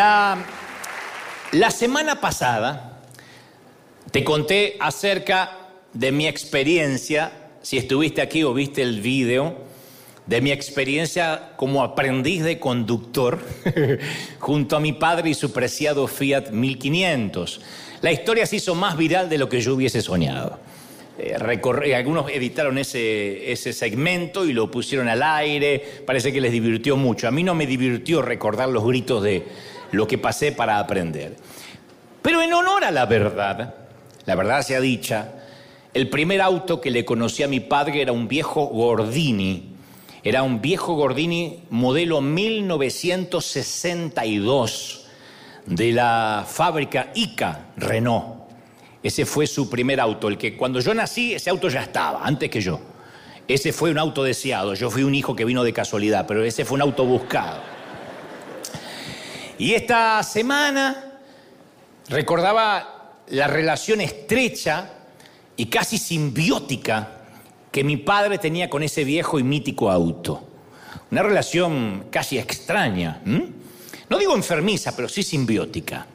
La, semana pasada te conté acerca de mi experiencia, si estuviste aquí o viste el video, de mi experiencia como aprendiz de conductor junto a mi padre y su preciado Fiat 1500. La historia se hizo más viral de lo que yo hubiese soñado. Eh, recorrí- algunos editaron ese segmento y lo pusieron al aire, parece que les divirtió mucho. A mí no me divirtió recordar los gritos de lo que pasé para aprender. Pero en honor a la verdad, la verdad sea dicha, el primer auto que le conocí a mi padre era un viejo Gordini. Era un viejo Gordini modelo 1962 de la fábrica ICA Renault. Ese fue su primer auto, el que cuando yo nací ese auto ya estaba, antes que yo. Ese fue un auto deseado, yo fui un hijo que vino de casualidad, pero ese fue un auto buscado. Y esta semana recordaba la relación estrecha y casi simbiótica que mi padre tenía con ese viejo y mítico auto. Una relación casi extraña. No digo enfermiza, pero sí simbiótica.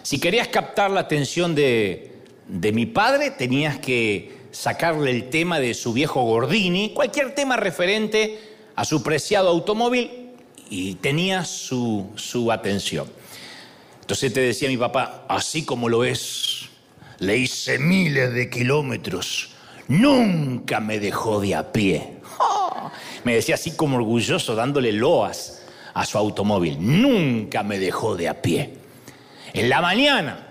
Si querías captar la atención de, de mi padre, tenías que sacarle el tema de su viejo Gordini, cualquier tema referente a su preciado automóvil, y tenía su, su atención. Entonces te decía mi papá, así como lo es, le hice miles de kilómetros, nunca me dejó de a pie. Me decía así como orgulloso, dándole loas a su automóvil, nunca me dejó de a pie. En la mañana,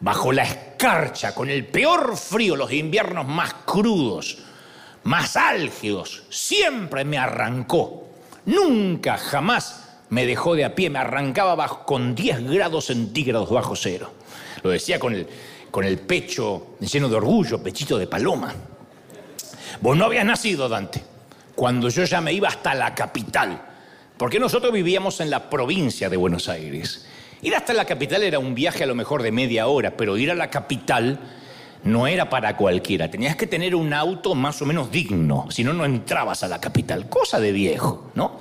bajo la escarcha, con el peor frío, los inviernos más crudos, más álgidos, siempre me arrancó. Nunca, jamás me dejó de a pie, me arrancaba bajo, con 10 grados centígrados bajo cero. Lo decía con el, con el pecho lleno de orgullo, pechito de paloma. Vos no habías nacido, Dante, cuando yo ya me iba hasta la capital, porque nosotros vivíamos en la provincia de Buenos Aires. Ir hasta la capital era un viaje a lo mejor de media hora, pero ir a la capital no era para cualquiera. Tenías que tener un auto más o menos digno, si no, no entrabas a la capital. Cosa de viejo, ¿no?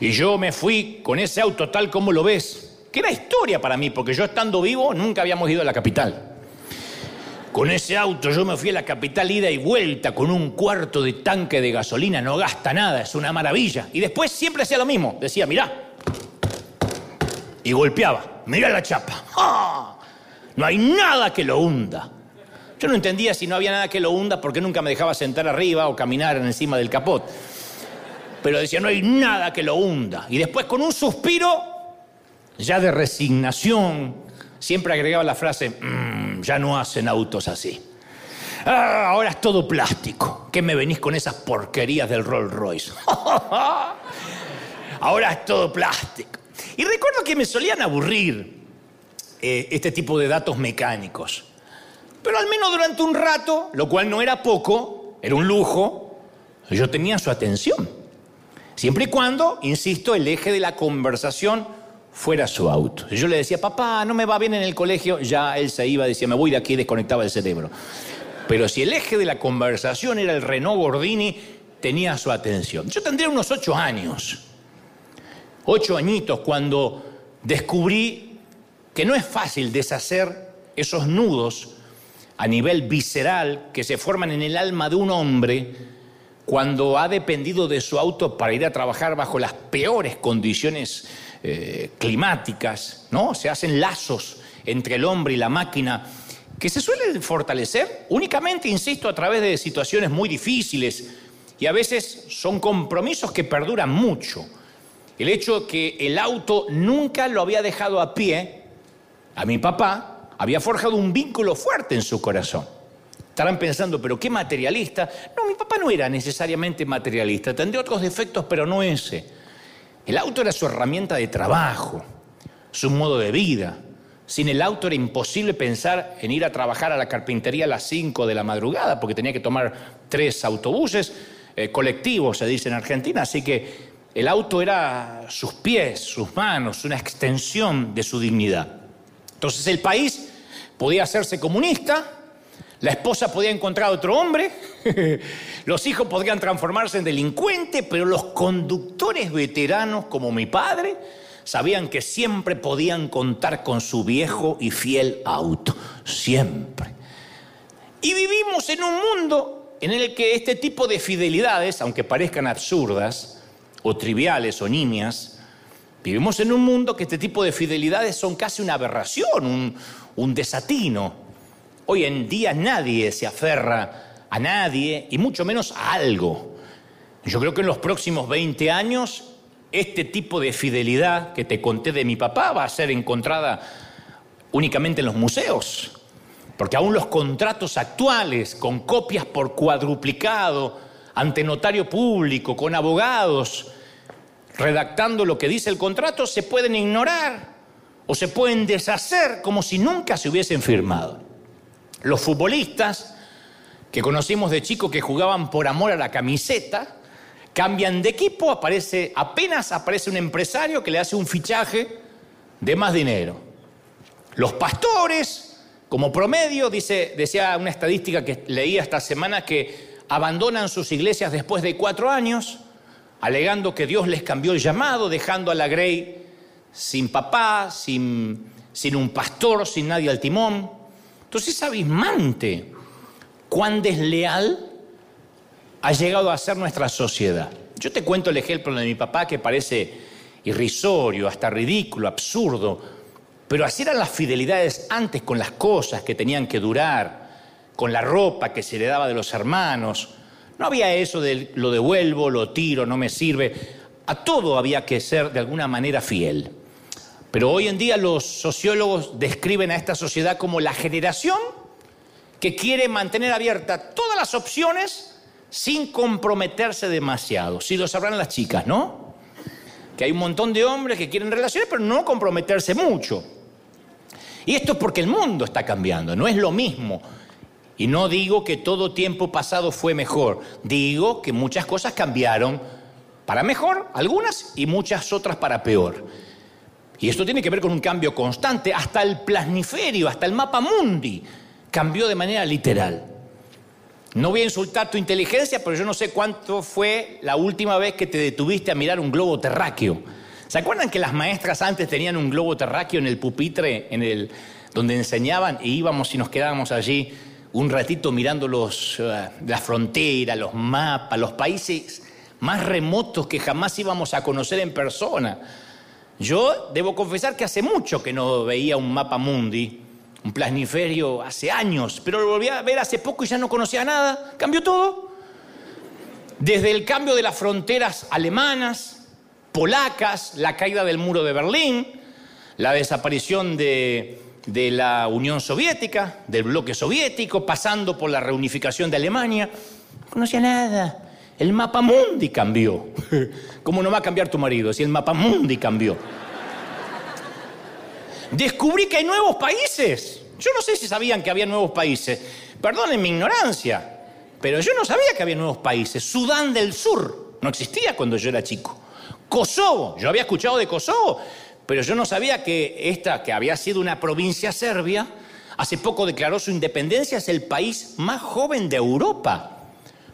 Y yo me fui con ese auto tal como lo ves, que era historia para mí, porque yo estando vivo nunca habíamos ido a la capital. Con ese auto yo me fui a la capital ida y vuelta con un cuarto de tanque de gasolina, no gasta nada, es una maravilla. Y después siempre hacía lo mismo, decía, mirá, y golpeaba, mirá la chapa, ¡Ah! no hay nada que lo hunda. Yo no entendía si no había nada que lo hunda porque nunca me dejaba sentar arriba o caminar encima del capot. Pero decía, no hay nada que lo hunda. Y después con un suspiro, ya de resignación, siempre agregaba la frase, "Mm, ya no hacen autos así. Ah, ahora es todo plástico. ¿Qué me venís con esas porquerías del Rolls Royce? ahora es todo plástico. Y recuerdo que me solían aburrir eh, este tipo de datos mecánicos. Pero al menos durante un rato, lo cual no era poco, era un lujo, yo tenía su atención. Siempre y cuando, insisto, el eje de la conversación fuera su auto. Yo le decía, papá, no me va bien en el colegio, ya él se iba, decía, me voy de aquí, desconectaba el cerebro. Pero si el eje de la conversación era el Renault Gordini, tenía su atención. Yo tendría unos ocho años, ocho añitos, cuando descubrí que no es fácil deshacer esos nudos a nivel visceral que se forman en el alma de un hombre cuando ha dependido de su auto para ir a trabajar bajo las peores condiciones eh, climáticas, ¿no? Se hacen lazos entre el hombre y la máquina que se suelen fortalecer únicamente, insisto, a través de situaciones muy difíciles y a veces son compromisos que perduran mucho. El hecho que el auto nunca lo había dejado a pie, a mi papá, había forjado un vínculo fuerte en su corazón. Estarán pensando, pero qué materialista. No, mi papá no era necesariamente materialista, tendría otros defectos, pero no ese. El auto era su herramienta de trabajo, su modo de vida. Sin el auto era imposible pensar en ir a trabajar a la carpintería a las 5 de la madrugada, porque tenía que tomar tres autobuses eh, colectivos, se dice en Argentina, así que el auto era sus pies, sus manos, una extensión de su dignidad. Entonces el país podía hacerse comunista, la esposa podía encontrar otro hombre, los hijos podrían transformarse en delincuentes, pero los conductores veteranos como mi padre sabían que siempre podían contar con su viejo y fiel auto, siempre. Y vivimos en un mundo en el que este tipo de fidelidades, aunque parezcan absurdas o triviales o nimias, vivimos en un mundo que este tipo de fidelidades son casi una aberración, un, desatino. Hoy en día nadie se aferra a nadie y mucho menos a algo. Yo creo que en los próximos 20 años este tipo de fidelidad que te conté de mi papá va a ser encontrada únicamente en los museos. Porque aún los contratos actuales, con copias por cuadruplicado, ante notario público, con abogados, redactando lo que dice el contrato, se pueden ignorar o se pueden deshacer como si nunca se hubiesen firmado. Los futbolistas que conocimos de chicos que jugaban por amor a la camiseta, cambian de equipo, aparece, apenas aparece un empresario que le hace un fichaje de más dinero. Los pastores, como promedio, dice, decía una estadística que leía esta semana que abandonan sus iglesias después de cuatro años, alegando que Dios les cambió el llamado, dejando a la Grey sin papá, sin, sin un pastor, sin nadie al timón. Entonces es abismante cuán desleal ha llegado a ser nuestra sociedad. Yo te cuento el ejemplo de mi papá que parece irrisorio, hasta ridículo, absurdo, pero así eran las fidelidades antes con las cosas que tenían que durar, con la ropa que se le daba de los hermanos. No había eso de lo devuelvo, lo tiro, no me sirve. A todo había que ser de alguna manera fiel. Pero hoy en día los sociólogos describen a esta sociedad como la generación que quiere mantener abiertas todas las opciones sin comprometerse demasiado. Si lo sabrán las chicas, ¿no? Que hay un montón de hombres que quieren relaciones, pero no comprometerse mucho. Y esto es porque el mundo está cambiando, no es lo mismo. Y no digo que todo tiempo pasado fue mejor, digo que muchas cosas cambiaron para mejor, algunas, y muchas otras para peor. Y esto tiene que ver con un cambio constante, hasta el plasniferio, hasta el mapa mundi cambió de manera literal. No voy a insultar tu inteligencia, pero yo no sé cuánto fue la última vez que te detuviste a mirar un globo terráqueo. ¿Se acuerdan que las maestras antes tenían un globo terráqueo en el pupitre, en el donde enseñaban y íbamos y nos quedábamos allí un ratito mirando los, uh, la los mapas, los países más remotos que jamás íbamos a conocer en persona? Yo debo confesar que hace mucho que no veía un mapa mundi un plasniferio hace años, pero lo volví a ver hace poco y ya no conocía nada. Cambió todo. Desde el cambio de las fronteras alemanas, polacas, la caída del muro de Berlín, la desaparición de, de la Unión Soviética, del bloque soviético, pasando por la reunificación de Alemania. No conocía nada. El mapa mundi cambió. ¿Cómo no va a cambiar tu marido si el mapa mundi cambió? descubrí que hay nuevos países. Yo no sé si sabían que había nuevos países. Perdonen mi ignorancia, pero yo no sabía que había nuevos países. Sudán del Sur no existía cuando yo era chico. Kosovo, yo había escuchado de Kosovo, pero yo no sabía que esta, que había sido una provincia serbia, hace poco declaró su independencia, es el país más joven de Europa.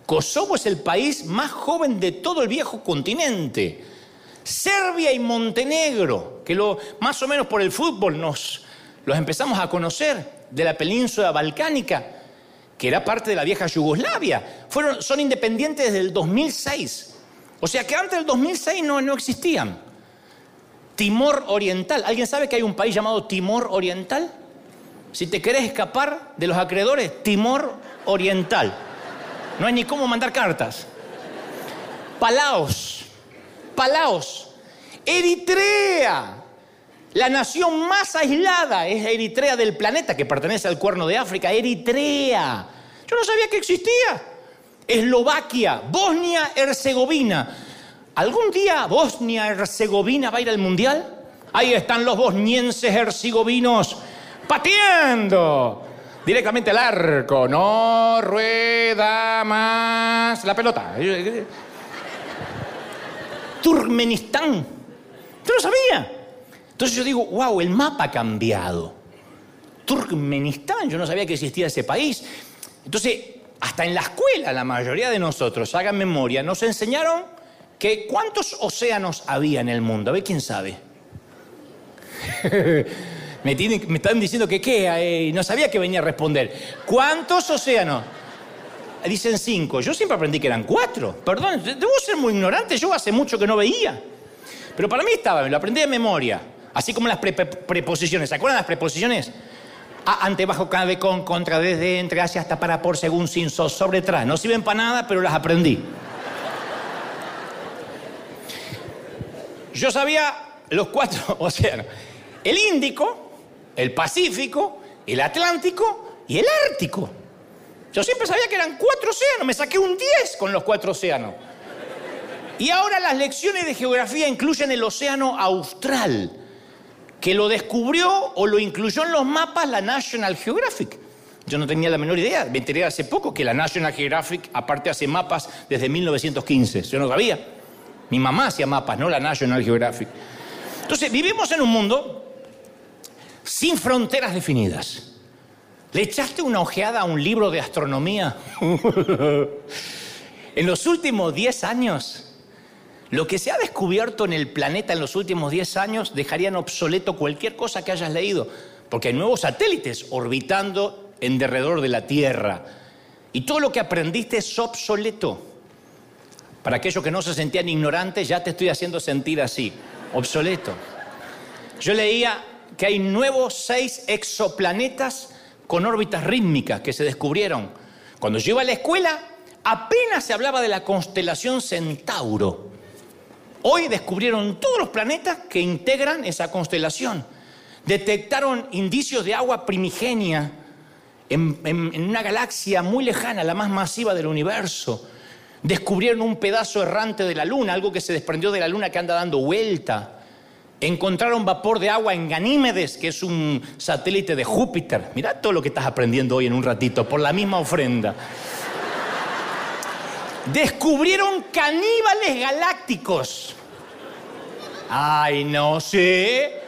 Kosovo es el país más joven de todo el viejo continente. Serbia y Montenegro, que lo, más o menos por el fútbol nos los empezamos a conocer de la península balcánica, que era parte de la vieja Yugoslavia. Fueron, son independientes desde el 2006. O sea que antes del 2006 no, no existían. Timor Oriental. ¿Alguien sabe que hay un país llamado Timor Oriental? Si te querés escapar de los acreedores, Timor Oriental. No hay ni cómo mandar cartas. Palaos. Palaos. Eritrea. La nación más aislada es Eritrea del planeta, que pertenece al cuerno de África. Eritrea. Yo no sabía que existía. Eslovaquia, Bosnia-Herzegovina. ¿Algún día Bosnia-Herzegovina va a ir al mundial? Ahí están los bosnienses herzegovinos pateando directamente al arco. No rueda más la pelota. Turkmenistán. Yo no sabía. Entonces yo digo, wow, el mapa ha cambiado. Turkmenistán, yo no sabía que existía ese país. Entonces, hasta en la escuela, la mayoría de nosotros, hagan memoria, nos enseñaron que cuántos océanos había en el mundo. A ver quién sabe. me, me están diciendo que qué, y no sabía que venía a responder. ¿Cuántos océanos? Dicen cinco. Yo siempre aprendí que eran cuatro. Perdón, debo ser muy ignorante, yo hace mucho que no veía. Pero para mí estaba, me lo aprendí de memoria. Así como las preposiciones. ¿Se acuerdan las preposiciones? ante, bajo, cabe, con, contra, desde, entre, hacia, hasta, para, por, según, sin, sos, sobre, tras. No sirven para nada, pero las aprendí. Yo sabía los cuatro océanos. El Índico, el Pacífico, el Atlántico y el Ártico. Yo siempre sabía que eran cuatro océanos, me saqué un 10 con los cuatro océanos. Y ahora las lecciones de geografía incluyen el océano austral que lo descubrió o lo incluyó en los mapas la National Geographic. Yo no tenía la menor idea, me enteré hace poco que la National Geographic aparte hace mapas desde 1915, yo no sabía. Mi mamá hacía mapas, no la National Geographic. Entonces, vivimos en un mundo sin fronteras definidas. ¿Le echaste una ojeada a un libro de astronomía? en los últimos 10 años, lo que se ha descubierto en el planeta en los últimos 10 años dejarían obsoleto cualquier cosa que hayas leído, porque hay nuevos satélites orbitando en derredor de la Tierra. Y todo lo que aprendiste es obsoleto. Para aquellos que no se sentían ignorantes, ya te estoy haciendo sentir así, obsoleto. Yo leía que hay nuevos seis exoplanetas con órbitas rítmicas que se descubrieron. Cuando yo iba a la escuela, apenas se hablaba de la constelación Centauro. Hoy descubrieron todos los planetas que integran esa constelación. Detectaron indicios de agua primigenia en, una galaxia muy lejana, la más masiva del universo. Descubrieron un pedazo errante de la Luna, algo que se desprendió de la Luna que anda dando vuelta. Encontraron vapor de agua en Ganímedes, que es un satélite de Júpiter. Mira todo lo que estás aprendiendo hoy en un ratito, por la misma ofrenda. Descubrieron caníbales galácticos. Ay, no sé.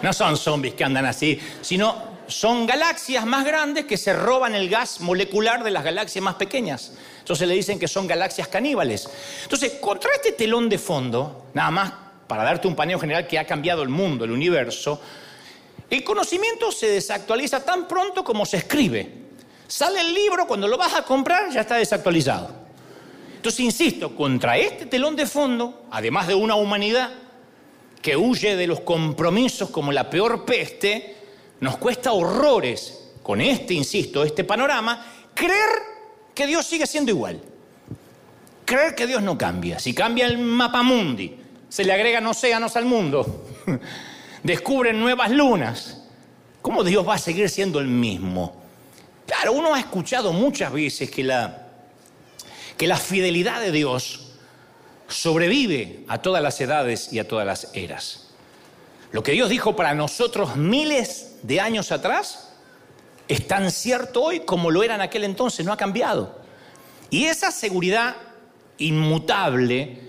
No son zombies que andan así, sino son galaxias más grandes que se roban el gas molecular de las galaxias más pequeñas. Entonces le dicen que son galaxias caníbales. Entonces, contra este telón de fondo, nada más para darte un paneo general que ha cambiado el mundo, el universo, el conocimiento se desactualiza tan pronto como se escribe. Sale el libro, cuando lo vas a comprar ya está desactualizado. Entonces, insisto, contra este telón de fondo, además de una humanidad que huye de los compromisos como la peor peste, nos cuesta horrores, con este, insisto, este panorama, creer que Dios sigue siendo igual. Creer que Dios no cambia. Si cambia el mapa mundi, se le agregan océanos al mundo, descubren nuevas lunas, ¿cómo Dios va a seguir siendo el mismo? Claro, uno ha escuchado muchas veces que la, que la fidelidad de Dios sobrevive a todas las edades y a todas las eras. Lo que Dios dijo para nosotros miles de años atrás es tan cierto hoy como lo era en aquel entonces, no ha cambiado. Y esa seguridad inmutable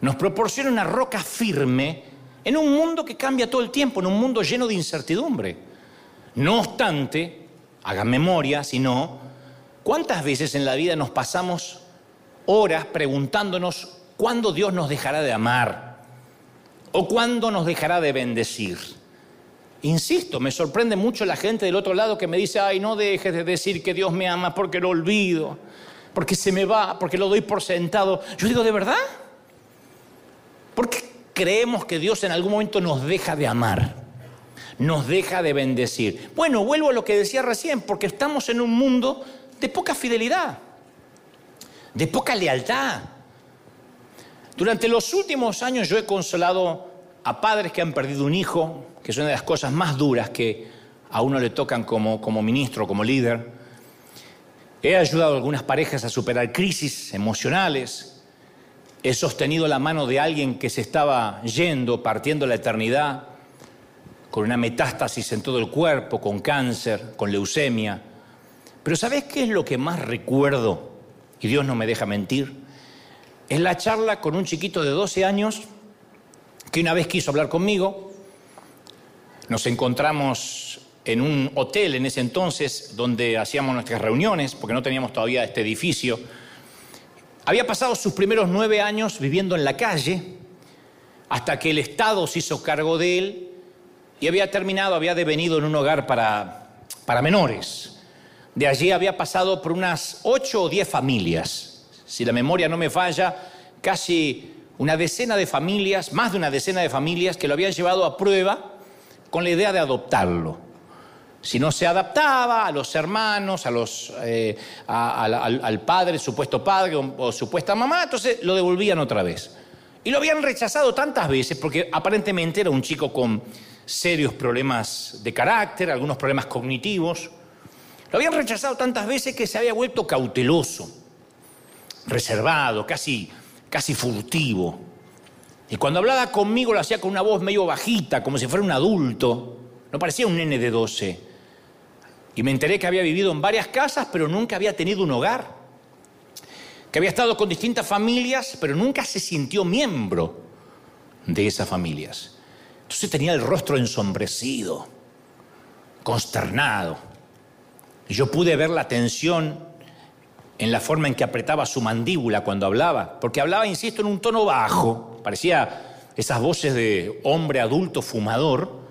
nos proporciona una roca firme en un mundo que cambia todo el tiempo, en un mundo lleno de incertidumbre. No obstante, hagan memoria, si no, ¿cuántas veces en la vida nos pasamos horas preguntándonos cuándo Dios nos dejará de amar o cuándo nos dejará de bendecir? Insisto, me sorprende mucho la gente del otro lado que me dice, ay, no dejes de decir que Dios me ama porque lo olvido, porque se me va, porque lo doy por sentado. Yo digo, ¿de verdad? ¿Por qué creemos que Dios en algún momento nos deja de amar? nos deja de bendecir. Bueno, vuelvo a lo que decía recién, porque estamos en un mundo de poca fidelidad, de poca lealtad. Durante los últimos años yo he consolado a padres que han perdido un hijo, que es una de las cosas más duras que a uno le tocan como, como ministro, como líder. He ayudado a algunas parejas a superar crisis emocionales. He sostenido la mano de alguien que se estaba yendo, partiendo la eternidad con una metástasis en todo el cuerpo, con cáncer, con leucemia. Pero ¿sabes qué es lo que más recuerdo? Y Dios no me deja mentir. Es la charla con un chiquito de 12 años que una vez quiso hablar conmigo. Nos encontramos en un hotel en ese entonces donde hacíamos nuestras reuniones, porque no teníamos todavía este edificio. Había pasado sus primeros nueve años viviendo en la calle, hasta que el Estado se hizo cargo de él y había terminado, había devenido en un hogar para, para menores. De allí había pasado por unas ocho o diez familias. Si la memoria no me falla, casi una decena de familias, más de una decena de familias que lo habían llevado a prueba con la idea de adoptarlo. Si no se adaptaba a los hermanos, a los, eh, al, padre, supuesto padre o, supuesta mamá, entonces lo devolvían otra vez. Y lo habían rechazado tantas veces porque aparentemente era un chico con serios problemas de carácter, algunos problemas cognitivos. Lo habían rechazado tantas veces que se había vuelto cauteloso, reservado, casi, casi furtivo. Y cuando hablaba conmigo lo hacía con una voz medio bajita, como si fuera un adulto. No parecía un nene de 12. Y me enteré que había vivido en varias casas, pero nunca había tenido un hogar. Que había estado con distintas familias, pero nunca se sintió miembro de esas familias. Entonces tenía el rostro ensombrecido, consternado. Y yo pude ver la tensión en la forma en que apretaba su mandíbula cuando hablaba, porque hablaba, insisto, en un tono bajo, parecía esas voces de hombre adulto fumador,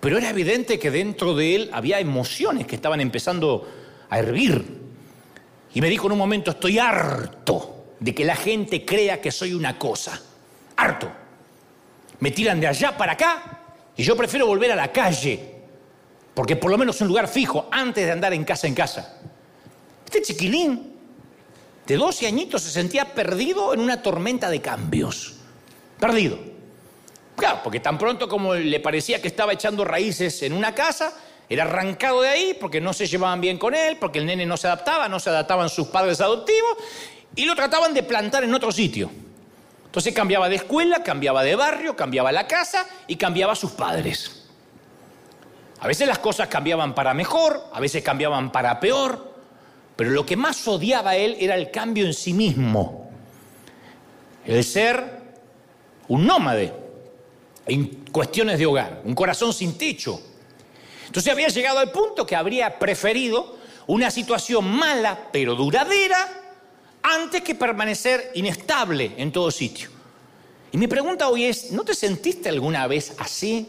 pero era evidente que dentro de él había emociones que estaban empezando a hervir. Y me dijo en un momento, estoy harto de que la gente crea que soy una cosa. Harto. Me tiran de allá para acá y yo prefiero volver a la calle, porque por lo menos es un lugar fijo antes de andar en casa en casa. Este chiquilín de 12 añitos se sentía perdido en una tormenta de cambios. Perdido. Claro, porque tan pronto como le parecía que estaba echando raíces en una casa, era arrancado de ahí porque no se llevaban bien con él, porque el nene no se adaptaba, no se adaptaban sus padres adoptivos, y lo trataban de plantar en otro sitio. Entonces cambiaba de escuela, cambiaba de barrio, cambiaba la casa y cambiaba sus padres. A veces las cosas cambiaban para mejor, a veces cambiaban para peor, pero lo que más odiaba a él era el cambio en sí mismo, el ser un nómade en cuestiones de hogar, un corazón sin techo. Entonces había llegado al punto que habría preferido una situación mala pero duradera antes que permanecer inestable en todo sitio. Y mi pregunta hoy es, ¿no te sentiste alguna vez así?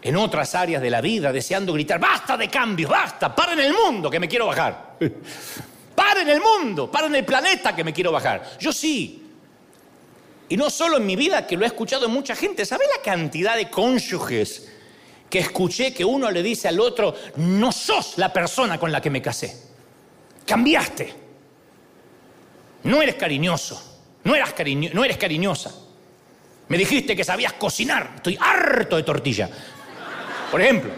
En otras áreas de la vida, deseando gritar, basta de cambios, basta, paren el mundo que me quiero bajar. paren el mundo, paren el planeta que me quiero bajar. Yo sí, y no solo en mi vida, que lo he escuchado en mucha gente. ¿Sabe la cantidad de cónyuges que escuché que uno le dice al otro, no sos la persona con la que me casé? Cambiaste. No eres cariñoso. No, eras no eres cariñosa. Me dijiste que sabías cocinar. Estoy harto de tortilla. Por ejemplo.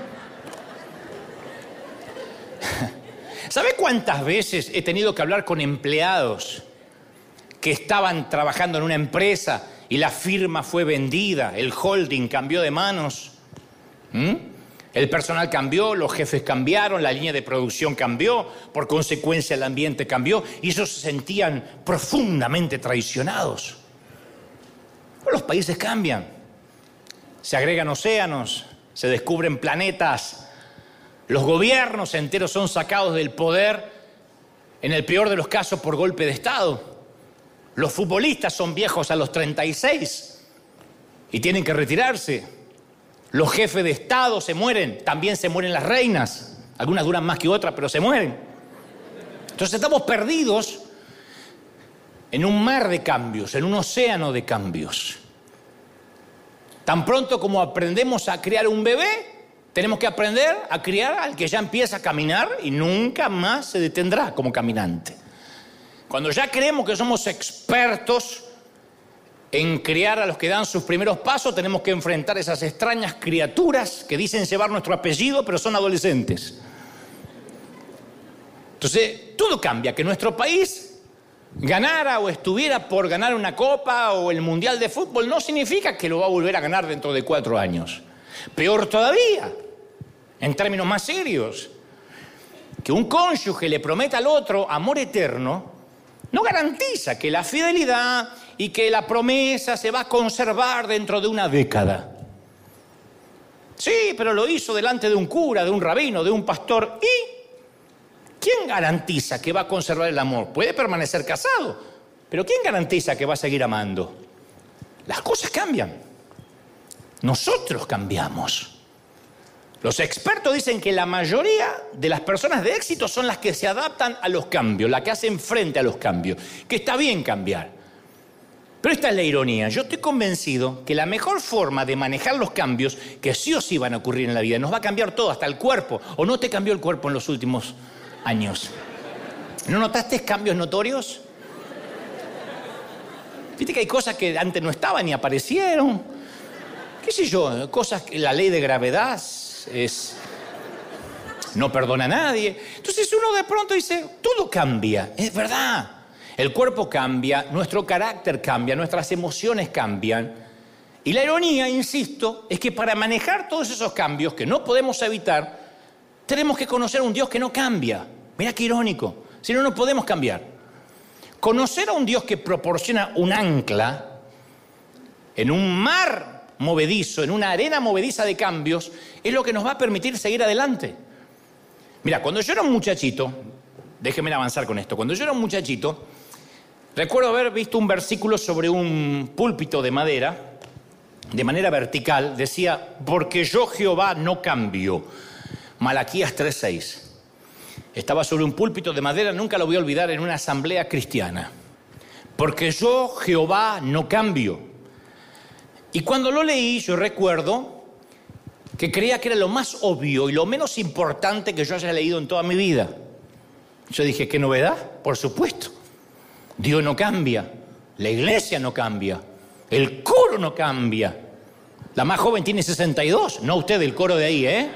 ¿Sabe cuántas veces he tenido que hablar con empleados que estaban trabajando en una empresa y la firma fue vendida, el holding cambió de manos. El personal cambió, los jefes cambiaron, la línea de producción cambió, por consecuencia el ambiente cambió y ellos se sentían profundamente traicionados. los países cambian, se agregan océanos, se descubren planetas, los gobiernos enteros son sacados del poder, en el peor de los casos por golpe de Estado. Los futbolistas son viejos a los 36 y tienen que retirarse. Los jefes de Estado se mueren, también se mueren las reinas. Algunas duran más que otras, pero se mueren. Entonces estamos perdidos en un mar de cambios, en un océano de cambios. Tan pronto como aprendemos a criar un bebé, tenemos que aprender a criar al que ya empieza a caminar y nunca más se detendrá como caminante. Cuando ya creemos que somos expertos en criar a los que dan sus primeros pasos, tenemos que enfrentar esas extrañas criaturas que dicen llevar nuestro apellido, pero son adolescentes. Entonces, todo cambia. Que nuestro país ganara o estuviera por ganar una copa o el mundial de fútbol no significa que lo va a volver a ganar dentro de cuatro años. Peor todavía, en términos más serios, que un cónyuge le prometa al otro amor eterno no garantiza que la fidelidad y que la promesa se va a conservar dentro de una década. Sí, pero lo hizo delante de un cura, de un rabino, de un pastor. ¿Y quién garantiza que va a conservar el amor? Puede permanecer casado, Pero ¿quién garantiza que va a seguir amando? Las cosas cambian. Nosotros cambiamos. Los expertos dicen que la mayoría de las personas de éxito son las que se adaptan a los cambios, las que hacen frente a los cambios, que está bien cambiar. Pero esta es la ironía. Yo estoy convencido que la mejor forma de manejar los cambios, que sí o sí van a ocurrir en la vida, nos va a cambiar todo, hasta el cuerpo. ¿O no te cambió el cuerpo en los últimos años? ¿No notaste cambios notorios? Viste que hay cosas que antes no estaban y aparecieron. ¿Qué sé yo? Cosas que la ley de gravedad es. No perdona a nadie. Entonces uno de pronto dice, todo cambia. Es verdad. El cuerpo cambia, nuestro carácter cambia, nuestras emociones cambian. Y la ironía, insisto, es que para manejar todos esos cambios que no podemos evitar, tenemos que conocer a un Dios que no cambia. Mira qué irónico. Si no, no podemos cambiar. Conocer a un Dios que proporciona un ancla en un mar movedizo, en una arena movediza de cambios, es lo que nos va a permitir seguir adelante. Mira, cuando yo era un muchachito, déjenme avanzar con esto, cuando yo era un muchachito, Recuerdo haber visto un versículo sobre un púlpito de madera, de manera vertical, decía, porque yo Jehová no cambio. Malaquías 3:6. Estaba sobre un púlpito de madera, nunca lo voy a olvidar, en una asamblea cristiana. Porque yo Jehová no cambio. Y cuando lo leí, yo recuerdo que creía que era lo más obvio y lo menos importante que yo haya leído en toda mi vida. Yo dije, ¿qué novedad? Por supuesto. Dios no cambia, la iglesia no cambia, el coro no cambia. La más joven tiene 62, no usted el coro de ahí, ¿eh?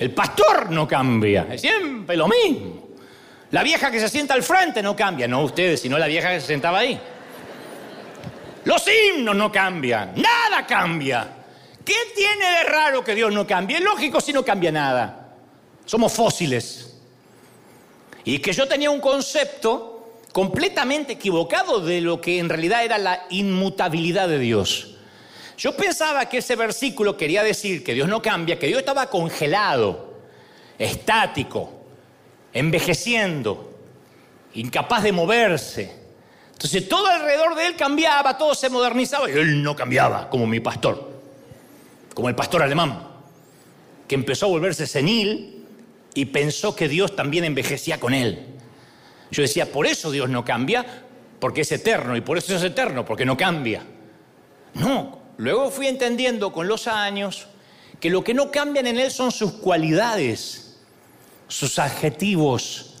El pastor no cambia, es siempre lo mismo. La vieja que se sienta al frente no cambia, no ustedes, sino la vieja que se sentaba ahí. Los himnos no cambian, nada cambia. ¿Qué tiene de raro que Dios no cambie? Es lógico si no cambia nada. Somos fósiles. Y que yo tenía un concepto completamente equivocado de lo que en realidad era la inmutabilidad de Dios. Yo pensaba que ese versículo quería decir que Dios no cambia, que Dios estaba congelado, estático, envejeciendo, incapaz de moverse. Entonces todo alrededor de él cambiaba, todo se modernizaba y él no cambiaba, como mi pastor, como el pastor alemán, que empezó a volverse senil y pensó que Dios también envejecía con él. Yo decía, por eso Dios no cambia, porque es eterno, y por eso es eterno, porque no cambia. No, luego fui entendiendo con los años que lo que no cambian en Él son sus cualidades, sus adjetivos,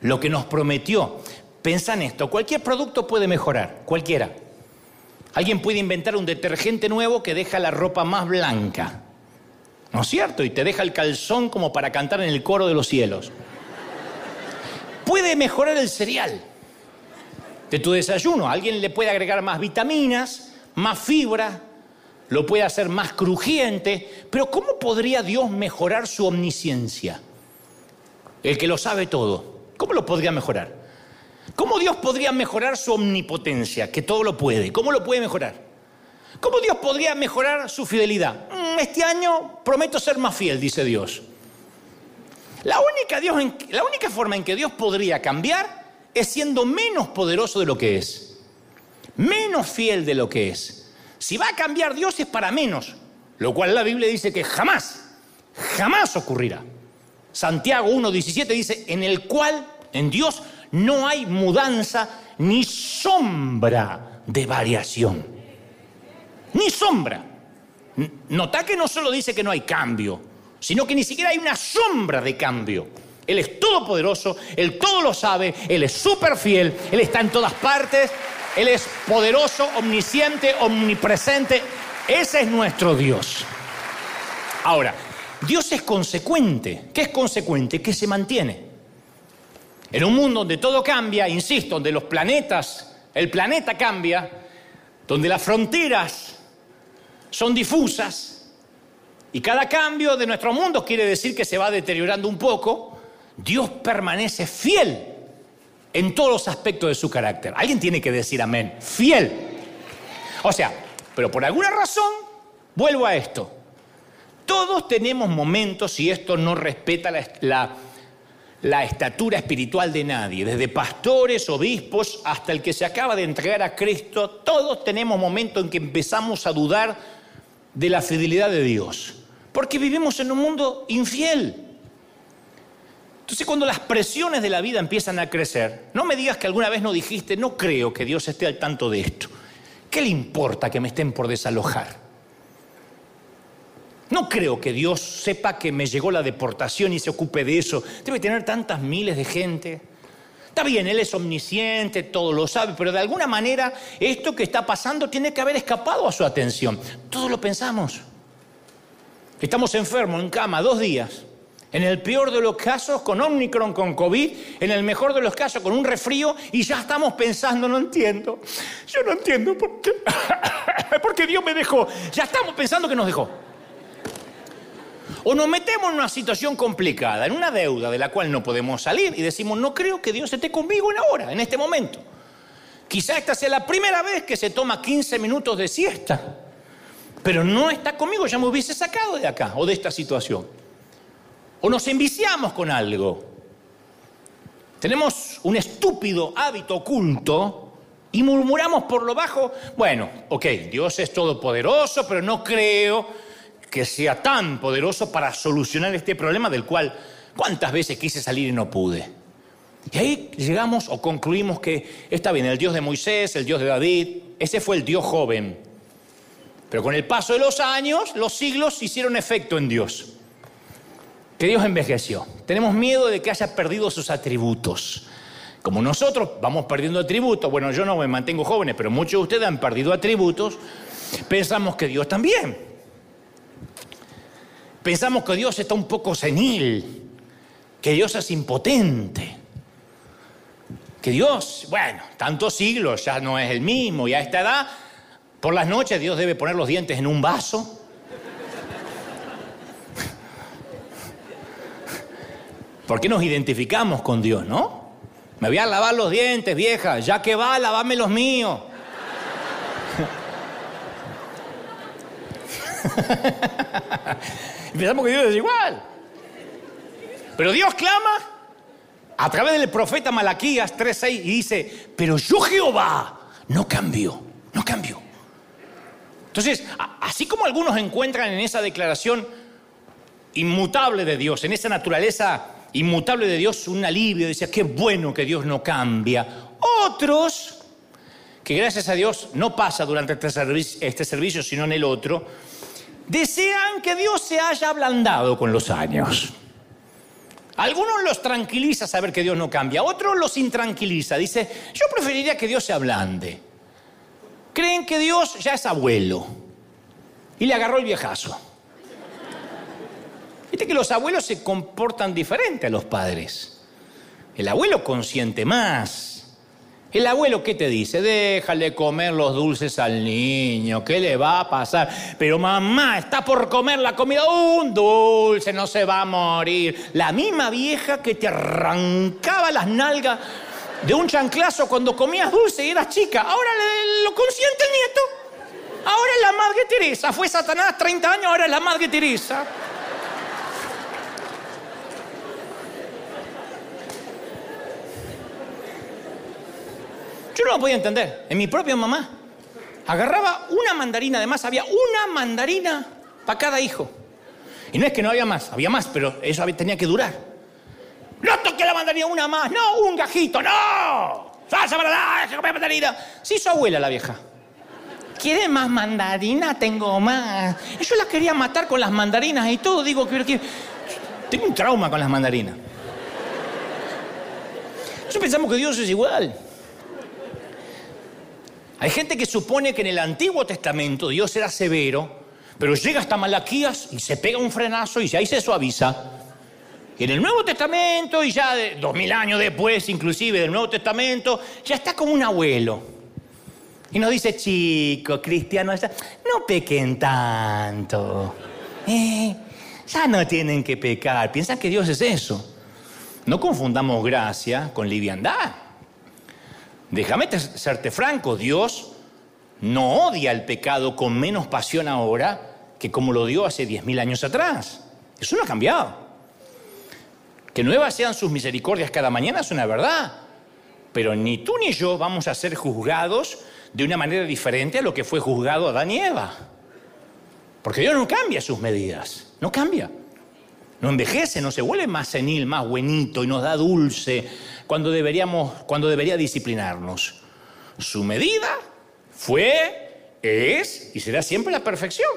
lo que nos prometió. Pensa en esto, cualquier producto puede mejorar, cualquiera. Alguien puede inventar un detergente nuevo que deja la ropa más blanca. ¿No es cierto? Y te deja el calzón como para cantar en el coro de los cielos. Puede mejorar el cereal de tu desayuno. Alguien le puede agregar más vitaminas, más fibra, lo puede hacer más crujiente. Pero ¿cómo podría Dios mejorar su omnisciencia? El que lo sabe todo. ¿Cómo lo podría mejorar? ¿Cómo Dios podría mejorar su omnipotencia, que todo lo puede? ¿Cómo lo puede mejorar? ¿Cómo Dios podría mejorar su fidelidad? Mm, este año prometo ser más fiel, dice Dios. La única, Dios la única forma en que Dios podría cambiar es siendo menos poderoso de lo que es, menos fiel de lo que es. Si va a cambiar Dios es para menos, lo cual la Biblia dice que jamás, jamás ocurrirá. Santiago 1.17 dice, en el cual, en Dios, no hay mudanza ni sombra de variación ni sombra. Nota que no solo dice que no hay cambio, sino que ni siquiera hay una sombra de cambio. Él es todopoderoso, Él todo lo sabe, Él es súper fiel, Él está en todas partes, Él es poderoso, omnisciente, omnipresente. Ese es nuestro Dios. Ahora, Dios es consecuente. ¿Qué es consecuente? Que se mantiene. En un mundo donde todo cambia, insisto, donde los planetas, el planeta cambia, donde las fronteras son difusas y cada cambio de nuestro mundo quiere decir que se va deteriorando un poco, Dios permanece fiel en todos los aspectos de su carácter. Alguien tiene que decir amén, fiel. O sea, pero por alguna razón, vuelvo a esto. Todos tenemos momentos, y esto no respeta la, la estatura espiritual de nadie, desde pastores, obispos, hasta el que se acaba de entregar a Cristo, todos tenemos momentos en que empezamos a dudar de la fidelidad de Dios, porque vivimos en un mundo infiel. Entonces cuando las presiones de la vida empiezan a crecer, no me digas que alguna vez no dijiste, no creo que Dios esté al tanto de esto. ¿Qué le importa que me estén por desalojar? No creo que Dios sepa que me llegó la deportación y se ocupe de eso. Debe tener tantas miles de gente. Está bien, Él es omnisciente, todo lo sabe, pero de alguna manera esto que está pasando tiene que haber escapado a su atención. Todos lo pensamos. Estamos enfermos en cama dos días. En el peor de los casos con Omicron, con COVID, en el mejor de los casos con un resfrío y ya estamos pensando, no entiendo. Yo no entiendo por qué. Porque Dios me dejó. Ya estamos pensando que nos dejó. O nos metemos en una situación complicada, en una deuda de la cual no podemos salir y decimos, no creo que Dios esté conmigo en ahora, en este momento. Quizá esta sea la primera vez que se toma 15 minutos de siesta, pero no está conmigo, ya me hubiese sacado de acá o de esta situación. O nos enviciamos con algo. Tenemos un estúpido hábito oculto y murmuramos por lo bajo, bueno, ok, Dios es todopoderoso, pero no creo que sea tan poderoso para solucionar este problema del cual cuántas veces quise salir y no pude. Y ahí llegamos o concluimos que está bien, el Dios de Moisés, el Dios de David, ese fue el Dios joven. Pero con el paso de los años, los siglos hicieron efecto en Dios. Que Dios envejeció. Tenemos miedo de que haya perdido sus atributos. Como nosotros vamos perdiendo atributos, bueno, yo no me mantengo jóvenes, pero muchos de ustedes han perdido atributos, pensamos que Dios también. Pensamos que Dios está un poco senil, que Dios es impotente, que Dios, bueno, tantos siglos ya no es el mismo y a esta edad, por las noches Dios debe poner los dientes en un vaso. ¿Por qué nos identificamos con Dios, no? Me voy a lavar los dientes, vieja, ya que va, lavame los míos. pensamos que Dios es igual. Pero Dios clama a través del profeta Malaquías 3.6 y dice, pero yo Jehová no cambio, no cambio. Entonces, así como algunos encuentran en esa declaración inmutable de Dios, en esa naturaleza inmutable de Dios, un alivio, dice, qué bueno que Dios no cambia. Otros, que gracias a Dios no pasa durante este servicio, este servicio sino en el otro, desean que Dios se haya ablandado con los años. Algunos los tranquiliza saber que Dios no cambia, otros los intranquiliza. Dice, yo preferiría que Dios se ablande. Creen que Dios ya es abuelo y le agarró el viejazo. Que los abuelos se comportan diferente a los padres. El abuelo consiente más, el abuelo, ¿qué te dice? Déjale comer los dulces al niño, ¿qué le va a pasar? Pero mamá, está por comer la comida, un dulce, no se va a morir. La misma vieja que te arrancaba las nalgas de un chanclazo cuando comías dulce y eras chica, ahora lo consiente el nieto. Ahora es la madre Teresa, fue Satanás 30 años, ahora es la madre Teresa. Yo no lo podía entender. En mi propia mamá. Agarraba una mandarina, además había una mandarina para cada hijo. Y no es que no había más, había más, pero eso tenía que durar. No toque la mandarina, una más, no, un gajito, no. Salsa para la, comer mandarina. Sí, su abuela la vieja. ¿Quiere más mandarina? Tengo más. Yo la quería matar con las mandarinas y todo. Digo, que, tengo un trauma con las mandarinas. Nosotros pensamos que Dios es igual. Hay gente que supone que en el Antiguo Testamento Dios era severo, pero llega hasta Malaquías y se pega un frenazo y ahí se suaviza. Y en el Nuevo Testamento, y ya dos mil años después, inclusive del Nuevo Testamento, ya está como un abuelo. Y nos dice, chicos, cristianos, no pequen tanto. Eh, ya no tienen que pecar. Piensan que Dios es eso. No confundamos gracia con liviandad. Déjame serte franco, Dios no odia el pecado con menos pasión ahora que como lo dio hace 10.000 años atrás. Eso no ha cambiado. Que nuevas sean sus misericordias cada mañana es una verdad. Pero ni tú ni yo vamos a ser juzgados de una manera diferente a lo que fue juzgado Adán y Eva. Porque Dios no cambia sus medidas, no cambia. No envejece, no se vuelve más senil, más buenito y nos da dulce cuando, deberíamos, cuando debería disciplinarnos. Su medida fue, es y será siempre la perfección.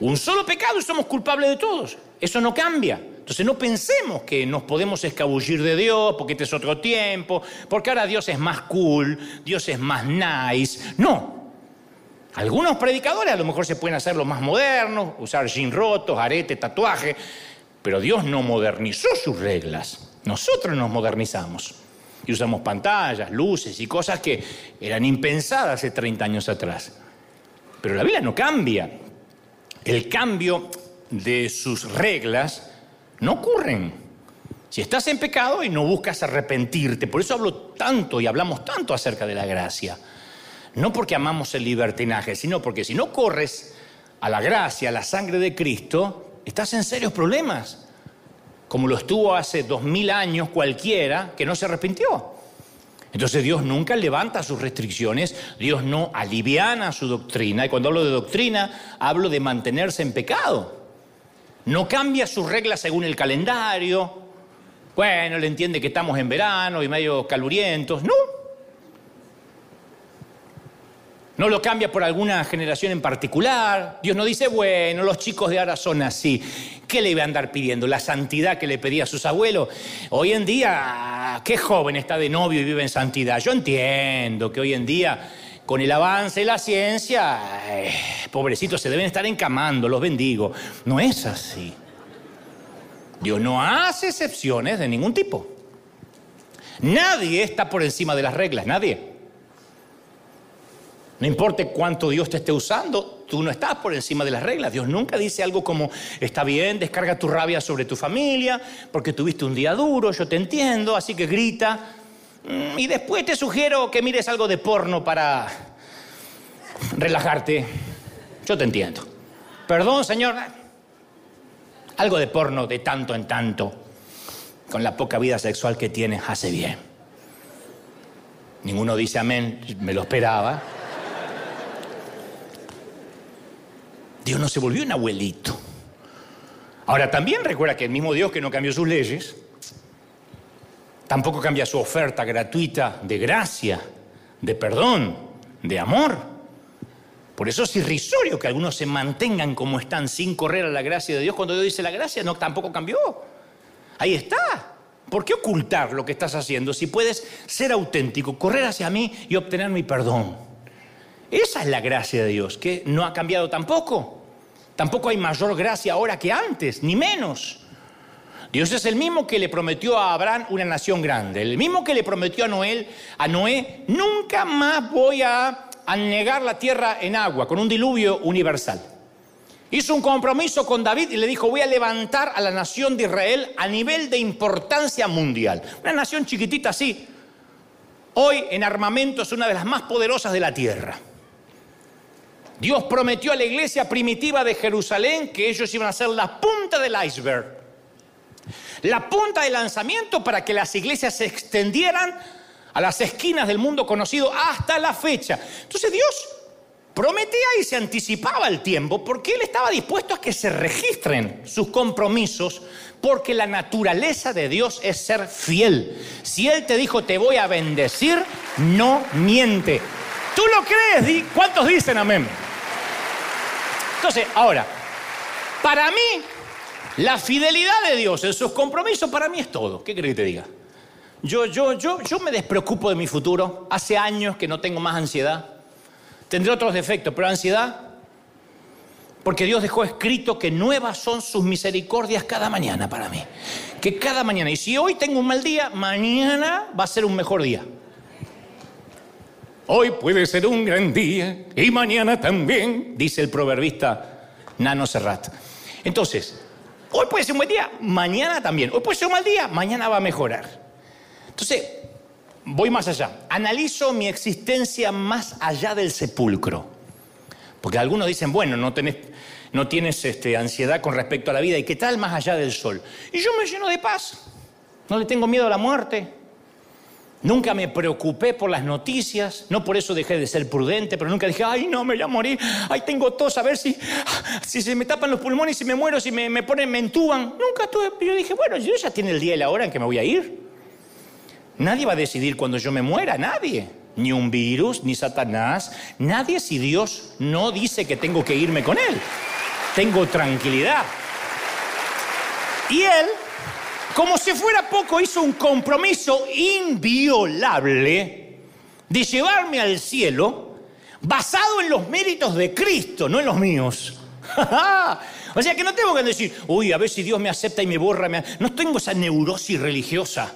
Un solo pecado y somos culpables de todos. Eso no cambia. Entonces no pensemos que nos podemos escabullir de Dios porque este es otro tiempo, porque ahora Dios es más cool, Dios es más nice. No. Algunos predicadores a lo mejor se pueden hacer los más modernos, usar jeans rotos, arete, tatuaje, pero Dios no modernizó sus reglas. Nosotros nos modernizamos y usamos pantallas, luces y cosas que eran impensadas hace 30 años atrás. Pero la Biblia no cambia. El cambio de sus reglas no ocurren. Si estás en pecado y no buscas arrepentirte, por eso hablo tanto y hablamos tanto acerca de la gracia. No porque amamos el libertinaje, sino porque si no corres a la gracia, a la sangre de Cristo, estás en serios problemas. Como lo estuvo hace dos mil años cualquiera que no se arrepintió. Entonces Dios nunca levanta sus restricciones, Dios no aliviana su doctrina. Y cuando hablo de doctrina, hablo de mantenerse en pecado. No cambia sus reglas según el calendario. Bueno, le entiende que estamos en verano y medio calurientos. No. No lo cambia por alguna generación en particular. Dios no dice, bueno, los chicos de ahora son así. ¿Qué le iba a andar pidiendo? ¿La santidad que le pedía a sus abuelos? Hoy en día, ¿qué joven está de novio y vive en santidad? Yo entiendo que hoy en día con el avance de la ciencia, eh, pobrecitos, se deben estar encamando, los bendigo. No es así. Dios no hace excepciones de ningún tipo. Nadie está por encima de las reglas, nadie. No importa cuánto Dios te esté usando, tú no estás por encima de las reglas. Dios nunca dice algo como, está bien, descarga tu rabia sobre tu familia, porque tuviste un día duro, yo te entiendo, así que grita, Mm, y después te sugiero que mires algo de porno para relajarte. Yo te entiendo. Perdón, señor. Algo de porno de tanto en tanto, con la poca vida sexual que tienes, hace bien. Ninguno dice amén, me lo esperaba. Dios no se volvió un abuelito. Ahora también recuerda que el mismo Dios que no cambió sus leyes, Tampoco cambia su oferta gratuita de gracia, de perdón, de amor. Por eso es irrisorio que algunos se mantengan como están sin correr a la gracia de Dios. Cuando Dios dice la gracia, no, tampoco cambió. Ahí está. ¿Por qué ocultar lo que estás haciendo si puedes ser auténtico, correr hacia mí y obtener mi perdón? Esa es la gracia de Dios, que no ha cambiado tampoco. Tampoco hay mayor gracia ahora que antes, ni menos. Dios es el mismo que le prometió a Abraham una nación grande, el mismo que le prometió a Noé, a Noé, nunca más voy a anegar la tierra en agua con un diluvio universal. Hizo un compromiso con David y le dijo, voy a levantar a la nación de Israel a nivel de importancia mundial. Una nación chiquitita así. Hoy en armamento es una de las más poderosas de la tierra. Dios prometió a la iglesia primitiva de Jerusalén que ellos iban a ser la punta del iceberg la punta de lanzamiento para que las iglesias se extendieran a las esquinas del mundo conocido hasta la fecha. Entonces Dios prometía y se anticipaba el tiempo porque Él estaba dispuesto a que se registren sus compromisos porque la naturaleza de Dios es ser fiel. Si Él te dijo te voy a bendecir, no miente. ¿Tú lo crees? ¿Cuántos dicen amén? Entonces, ahora, para mí la fidelidad de Dios en sus compromisos para mí es todo. ¿Qué crees que te diga? Yo, yo, yo, yo me despreocupo de mi futuro. Hace años que no tengo más ansiedad. Tendré otros defectos, pero ansiedad. Porque Dios dejó escrito que nuevas son sus misericordias cada mañana para mí. Que cada mañana. Y si hoy tengo un mal día, mañana va a ser un mejor día. Hoy puede ser un gran día y mañana también, dice el proverbista Nano Serrat. Entonces, Hoy puede ser un buen día, mañana también. Hoy puede ser un mal día, mañana va a mejorar. Entonces, voy más allá. Analizo mi existencia más allá del sepulcro. Porque algunos dicen, bueno, no tenés, no tienes este, ansiedad con respecto a la vida, ¿y qué tal más allá del sol? Y yo me lleno de paz, no le tengo miedo a la muerte, Nunca me preocupé por las noticias, no por eso dejé de ser prudente, pero nunca dije, ay, no, me voy a morir, ay, tengo tos, a ver si, si se me tapan los pulmones, si me muero, si me, me ponen, me entuban. Nunca tuve, yo dije, bueno, yo ya tiene el día y la hora en que me voy a ir. Nadie va a decidir cuando yo me muera, nadie. Ni un virus, ni Satanás, nadie si Dios no dice que tengo que irme con él. Tengo tranquilidad. Y él como si fuera poco, hizo un compromiso inviolable de llevarme al cielo basado en los méritos de Cristo, no en los míos. o sea que no tengo que decir, uy, a ver si Dios me acepta y me borra. No tengo esa neurosis religiosa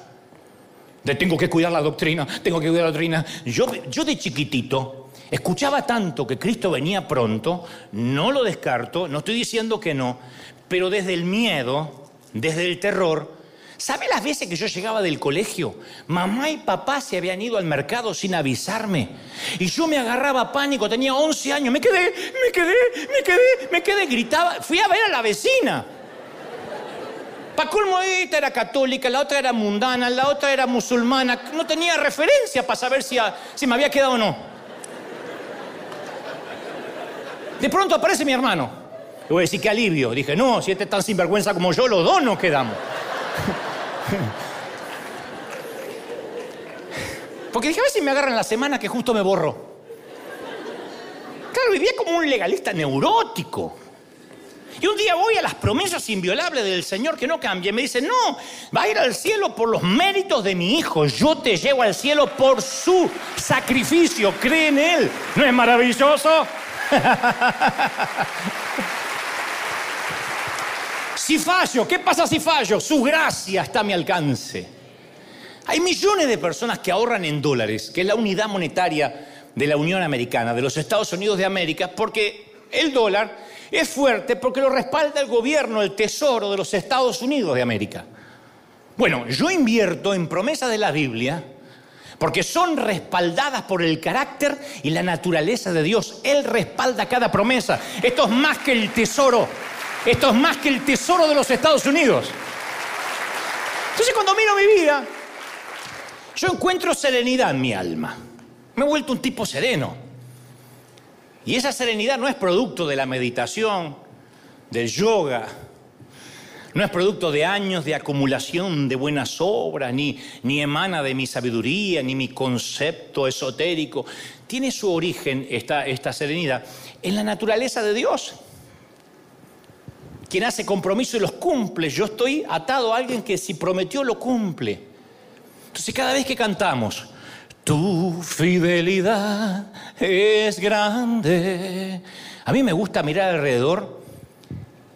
de tengo que cuidar la doctrina, tengo que cuidar la doctrina. Yo, yo de chiquitito escuchaba tanto que Cristo venía pronto, no lo descarto, no estoy diciendo que no, pero desde el miedo, desde el terror, ¿Sabe las veces que yo llegaba del colegio? Mamá y papá se habían ido al mercado sin avisarme. Y yo me agarraba pánico, tenía 11 años. Me quedé, me quedé, me quedé, me quedé, gritaba. Fui a ver a la vecina. Pa' colmo, esta era católica, la otra era mundana, la otra era musulmana. No tenía referencia para saber si, si me había quedado o no. De pronto aparece mi hermano. Le voy a decir qué alivio. Dije, no, si este es tan sinvergüenza como yo, los dos nos quedamos. Porque dije, a ver si me agarran la semana que justo me borro. Claro, vivía como un legalista neurótico. Y un día voy a las promesas inviolables del Señor que no cambia. Y me dice, no, va a ir al cielo por los méritos de mi hijo. Yo te llevo al cielo por su sacrificio. Cree en Él. ¿No es maravilloso? Si fallo, ¿qué pasa si fallo? Su gracia está a mi alcance. Hay millones de personas que ahorran en dólares, que es la unidad monetaria de la Unión Americana, de los Estados Unidos de América, porque el dólar es fuerte porque lo respalda el gobierno, el tesoro de los Estados Unidos de América. Bueno, yo invierto en promesas de la Biblia porque son respaldadas por el carácter y la naturaleza de Dios. Él respalda cada promesa. Esto es más que el tesoro esto es más que el tesoro de los Estados Unidos. Entonces cuando miro mi vida, yo encuentro serenidad en mi alma. Me he vuelto un tipo sereno. Y esa serenidad no es producto de la meditación, del yoga, no es producto de años de acumulación de buenas obras, ni, ni emana de mi sabiduría, ni mi concepto esotérico. Tiene su origen esta, esta serenidad en la naturaleza de Dios quien hace compromiso y los cumple. Yo estoy atado a alguien que si prometió lo cumple. Entonces cada vez que cantamos, tu fidelidad es grande. A mí me gusta mirar alrededor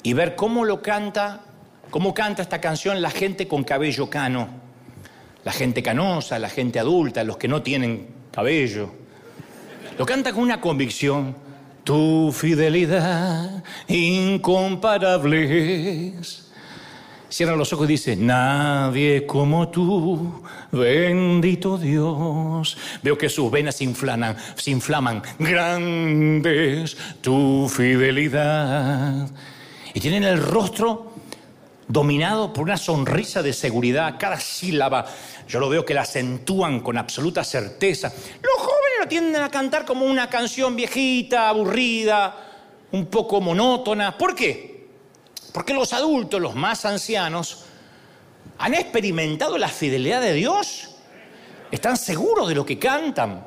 y ver cómo lo canta, cómo canta esta canción la gente con cabello cano, la gente canosa, la gente adulta, los que no tienen cabello. Lo canta con una convicción tu fidelidad incomparable Cierra los ojos y dice, nadie como tú, bendito Dios. Veo que sus venas se inflaman, se inflaman. Grandes tu fidelidad. Y tienen el rostro dominado por una sonrisa de seguridad. Cada sílaba, yo lo veo que la acentúan con absoluta certeza. Los tienden a cantar como una canción viejita, aburrida, un poco monótona. ¿Por qué? Porque los adultos, los más ancianos, han experimentado la fidelidad de Dios. Están seguros de lo que cantan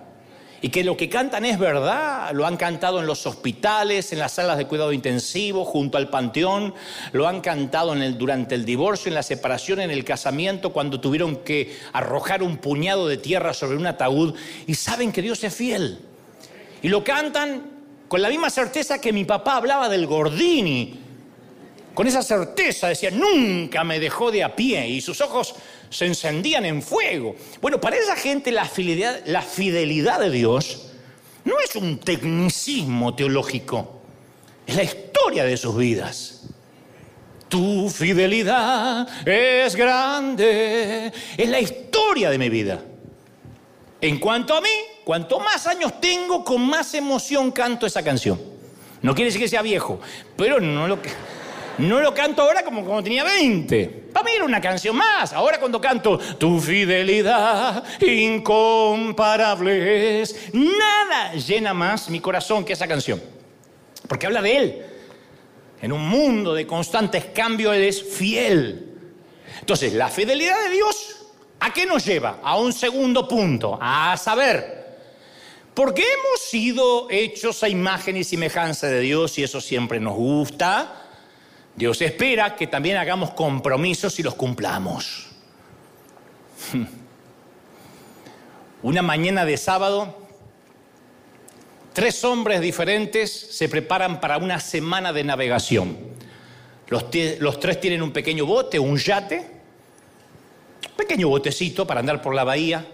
y que lo que cantan es verdad. Lo han cantado en los hospitales, en las salas de cuidado intensivo, junto al panteón. Lo han cantado durante el divorcio, en la separación, en el casamiento, cuando tuvieron que arrojar un puñado de tierra sobre un ataúd. Y saben que Dios es fiel. Y lo cantan con la misma certeza que mi papá hablaba del Gordini. Con esa certeza decía, nunca me dejó de a pie. Y sus ojos se encendían en fuego. Bueno, para esa gente la fidelidad, de Dios no es un tecnicismo teológico, es la historia de sus vidas. Tu fidelidad es grande, es la historia de mi vida. En cuanto a mí, cuanto más años tengo, con más emoción canto esa canción. No quiere decir que sea viejo, pero no lo, no lo canto ahora como cuando tenía 20. Para mí era una canción más. Ahora cuando canto Tu fidelidad incomparable es, nada llena más mi corazón que esa canción. Porque habla de Él. En un mundo de constantes cambios, Él es fiel. Entonces, la fidelidad de Dios, ¿a qué nos lleva? A un segundo punto, a saber, porque hemos sido hechos a imagen y semejanza de Dios y eso siempre nos gusta. Dios espera que también hagamos compromisos y los cumplamos. Una mañana de sábado, tres hombres diferentes se preparan para una semana de navegación. Los, los, tres tienen un pequeño bote, un yate, un pequeño botecito para andar por la bahía.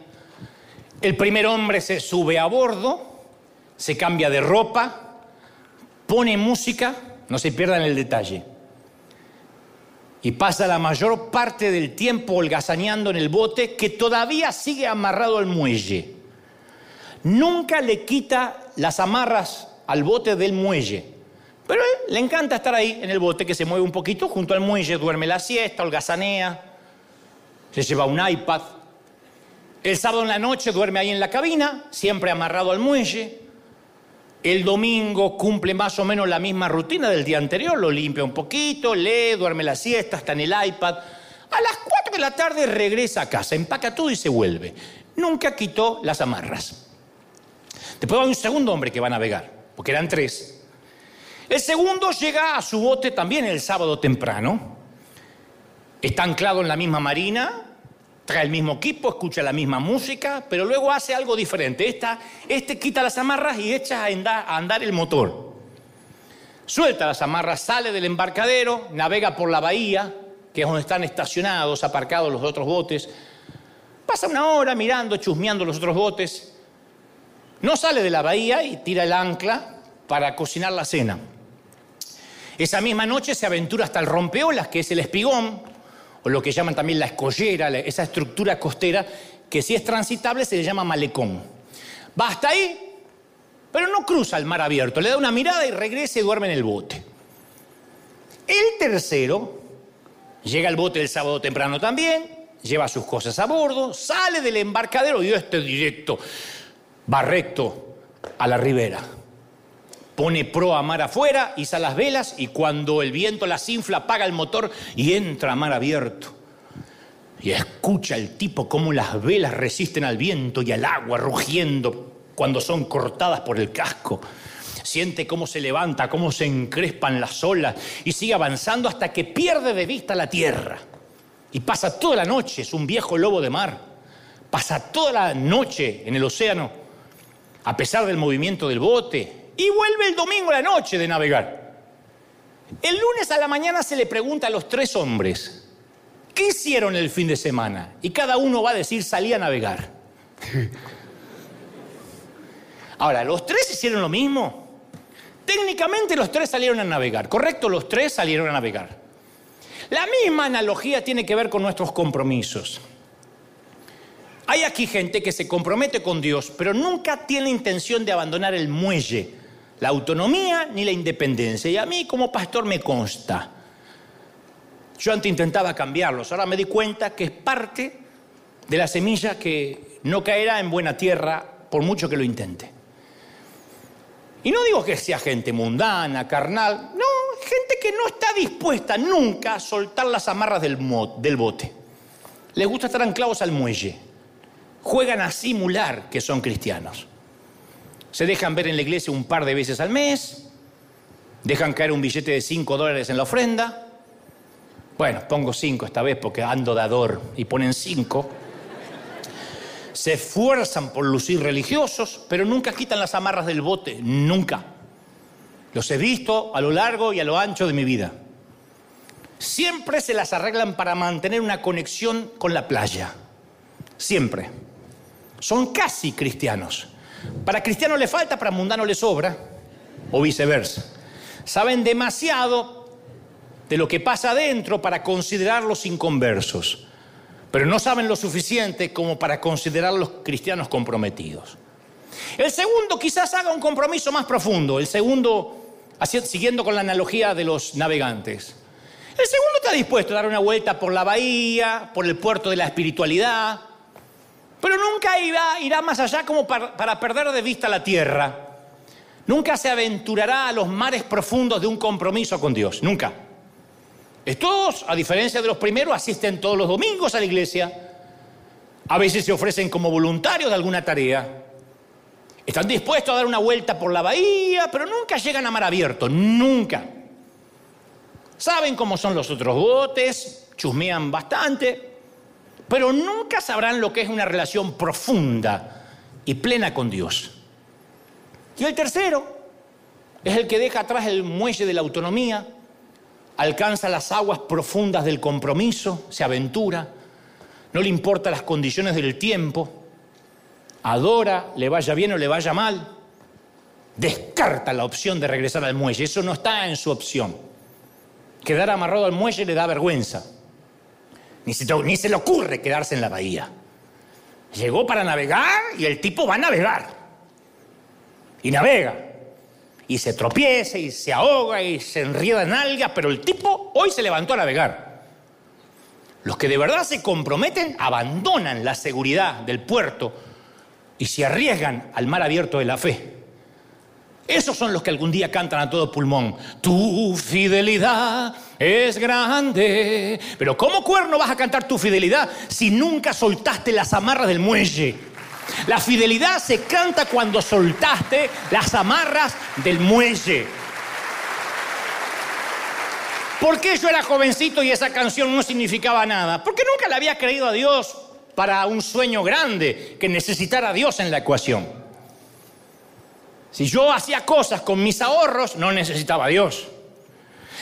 El primer hombre se sube a bordo, se cambia de ropa, pone música, no se pierdan el detalle y pasa la mayor parte del tiempo holgazaneando en el bote que todavía sigue amarrado al muelle. Nunca le quita las amarras al bote del muelle. Pero le encanta estar ahí en el bote que se mueve un poquito junto al muelle, duerme la siesta, holgazanea, se lleva un iPad. El sábado en la noche duerme ahí en la cabina, siempre amarrado al muelle. El domingo cumple más o menos la misma rutina del día anterior, lo limpia un poquito, lee, duerme la siesta, está en el iPad. A las 4 de la tarde regresa a casa, empaca todo y se vuelve. Nunca quitó las amarras. Después hay un segundo hombre que va a navegar, porque eran tres. El segundo llega a su bote también el sábado temprano. Está anclado en la misma marina, trae el mismo equipo, escucha la misma música, pero luego hace algo diferente. Esta, este quita las amarras y echa a andar, el motor. Suelta las amarras, sale del embarcadero, navega por la bahía, que es donde están estacionados, aparcados los otros botes. Pasa una hora mirando, chusmeando los otros botes. No sale de la bahía y tira el ancla para cocinar la cena. Esa misma noche se aventura hasta el rompeolas, que es el espigón, o lo que llaman también la escollera, esa estructura costera, que si es transitable se le llama malecón. Va hasta ahí, pero no cruza el mar abierto, le da una mirada y regresa y duerme en el bote. El tercero llega al bote el sábado temprano también, lleva sus cosas a bordo, sale del embarcadero y este directo, va recto a la ribera pone pro a mar afuera, iza las velas y cuando el viento las infla apaga el motor y entra a mar abierto. Y escucha el tipo cómo las velas resisten al viento y al agua rugiendo cuando son cortadas por el casco. Siente cómo se levanta, cómo se encrespan las olas y sigue avanzando hasta que pierde de vista la tierra. Y pasa toda la noche, es un viejo lobo de mar. Pasa toda la noche en el océano, a pesar del movimiento del bote, y vuelve el domingo a la noche de navegar. El lunes a la mañana se le pregunta a los tres hombres, ¿qué hicieron el fin de semana? Y cada uno va a decir, salí a navegar. Ahora, ¿los tres hicieron lo mismo? Técnicamente los tres salieron a navegar, ¿correcto? Los tres salieron a navegar. La misma analogía tiene que ver con nuestros compromisos. Hay aquí gente que se compromete con Dios, pero nunca tiene intención de abandonar el muelle la autonomía ni la independencia. Y a mí como pastor me consta. Yo antes intentaba cambiarlos, ahora me di cuenta que es parte de la semilla que no caerá en buena tierra por mucho que lo intente. Y no digo que sea gente mundana, carnal, no, gente que no está dispuesta nunca a soltar las amarras del, del bote. Les gusta estar anclados al muelle. Juegan a simular que son cristianos se dejan ver en la iglesia un par de veces al mes, dejan caer un billete de 5 dólares en la ofrenda. Bueno, pongo 5 esta vez porque ando dador y ponen 5. Se esfuerzan por lucir religiosos, pero nunca quitan las amarras del bote, nunca. Los he visto a lo largo y a lo ancho de mi vida. Siempre se las arreglan para mantener una conexión con la playa. Siempre. Son casi cristianos. Para cristiano le falta, para mundano le sobra, o viceversa. Saben demasiado de lo que pasa adentro para considerarlos inconversos, pero no saben lo suficiente como para considerarlos cristianos comprometidos. El segundo quizás haga un compromiso más profundo. El segundo siguiendo con la analogía de los navegantes. El segundo está dispuesto a dar una vuelta por la bahía, por el puerto de la espiritualidad, pero nunca irá, irá más allá como para, para perder de vista la tierra. Nunca se aventurará a los mares profundos de un compromiso con Dios, nunca. Estos, a diferencia de los primeros, asisten todos los domingos a la iglesia. A veces se ofrecen como voluntarios de alguna tarea. Están dispuestos a dar una vuelta por la bahía, pero nunca llegan a mar abierto, nunca. Saben cómo son los otros botes, chusmean bastante, pero nunca sabrán lo que es una relación profunda y plena con Dios. Y el tercero es el que deja atrás el muelle de la autonomía, alcanza las aguas profundas del compromiso, se aventura, no le importa las condiciones del tiempo, adora, le vaya bien o le vaya mal, descarta la opción de regresar al muelle, eso no está en su opción. Quedar amarrado al muelle le da vergüenza, ni se, ni se le ocurre quedarse en la bahía. Llegó para navegar y el tipo va a navegar. Y navega y se tropieza y se ahoga y se enrieda en algas, pero el tipo hoy se levantó a navegar. Los que de verdad se comprometen abandonan la seguridad del puerto y se arriesgan al mar abierto de la fe. Esos son los que algún día cantan a todo pulmón. Tu fidelidad es grande. Pero ¿cómo cuerno vas a cantar tu fidelidad si nunca soltaste las amarras del muelle? La fidelidad se canta cuando soltaste las amarras del muelle. ¿Por qué yo era jovencito y esa canción no significaba nada? Porque nunca le había creído a Dios para un sueño grande que necesitara a Dios en la ecuación. Si yo hacía cosas con mis ahorros, no necesitaba a Dios.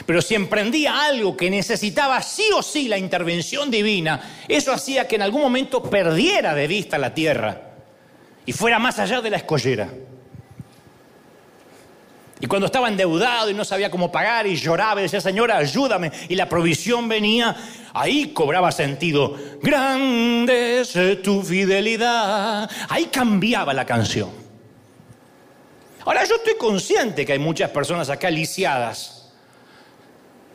Pero si emprendía algo que necesitaba sí o sí la intervención divina, eso hacía que en algún momento perdiera de vista la tierra y fuera más allá de la escollera. Y cuando estaba endeudado y no sabía cómo pagar y lloraba y decía, Señora, ayúdame, y la provisión venía, ahí cobraba sentido. Grande es tu fidelidad. Ahí cambiaba la canción. Ahora yo estoy consciente que hay muchas personas acá lisiadas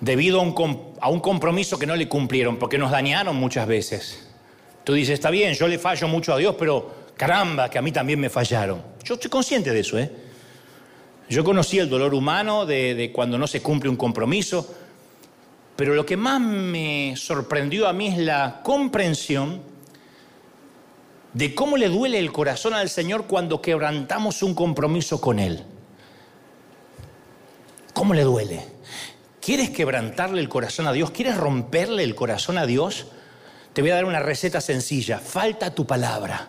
debido a un, compromiso que no le cumplieron, porque nos dañaron muchas veces. Tú dices, está bien, yo le fallo mucho a Dios, pero caramba, que a mí también me fallaron. Yo estoy consciente de eso, ¿eh? Yo conocí el dolor humano de, de, cuando no se cumple un compromiso, pero lo que más me sorprendió a mí es la comprensión de cómo le duele el corazón al Señor cuando quebrantamos un compromiso con Él. ¿Cómo le duele? ¿Quieres quebrantarle el corazón a Dios? ¿Quieres romperle el corazón a Dios? Te voy a dar una receta sencilla. Falta tu palabra.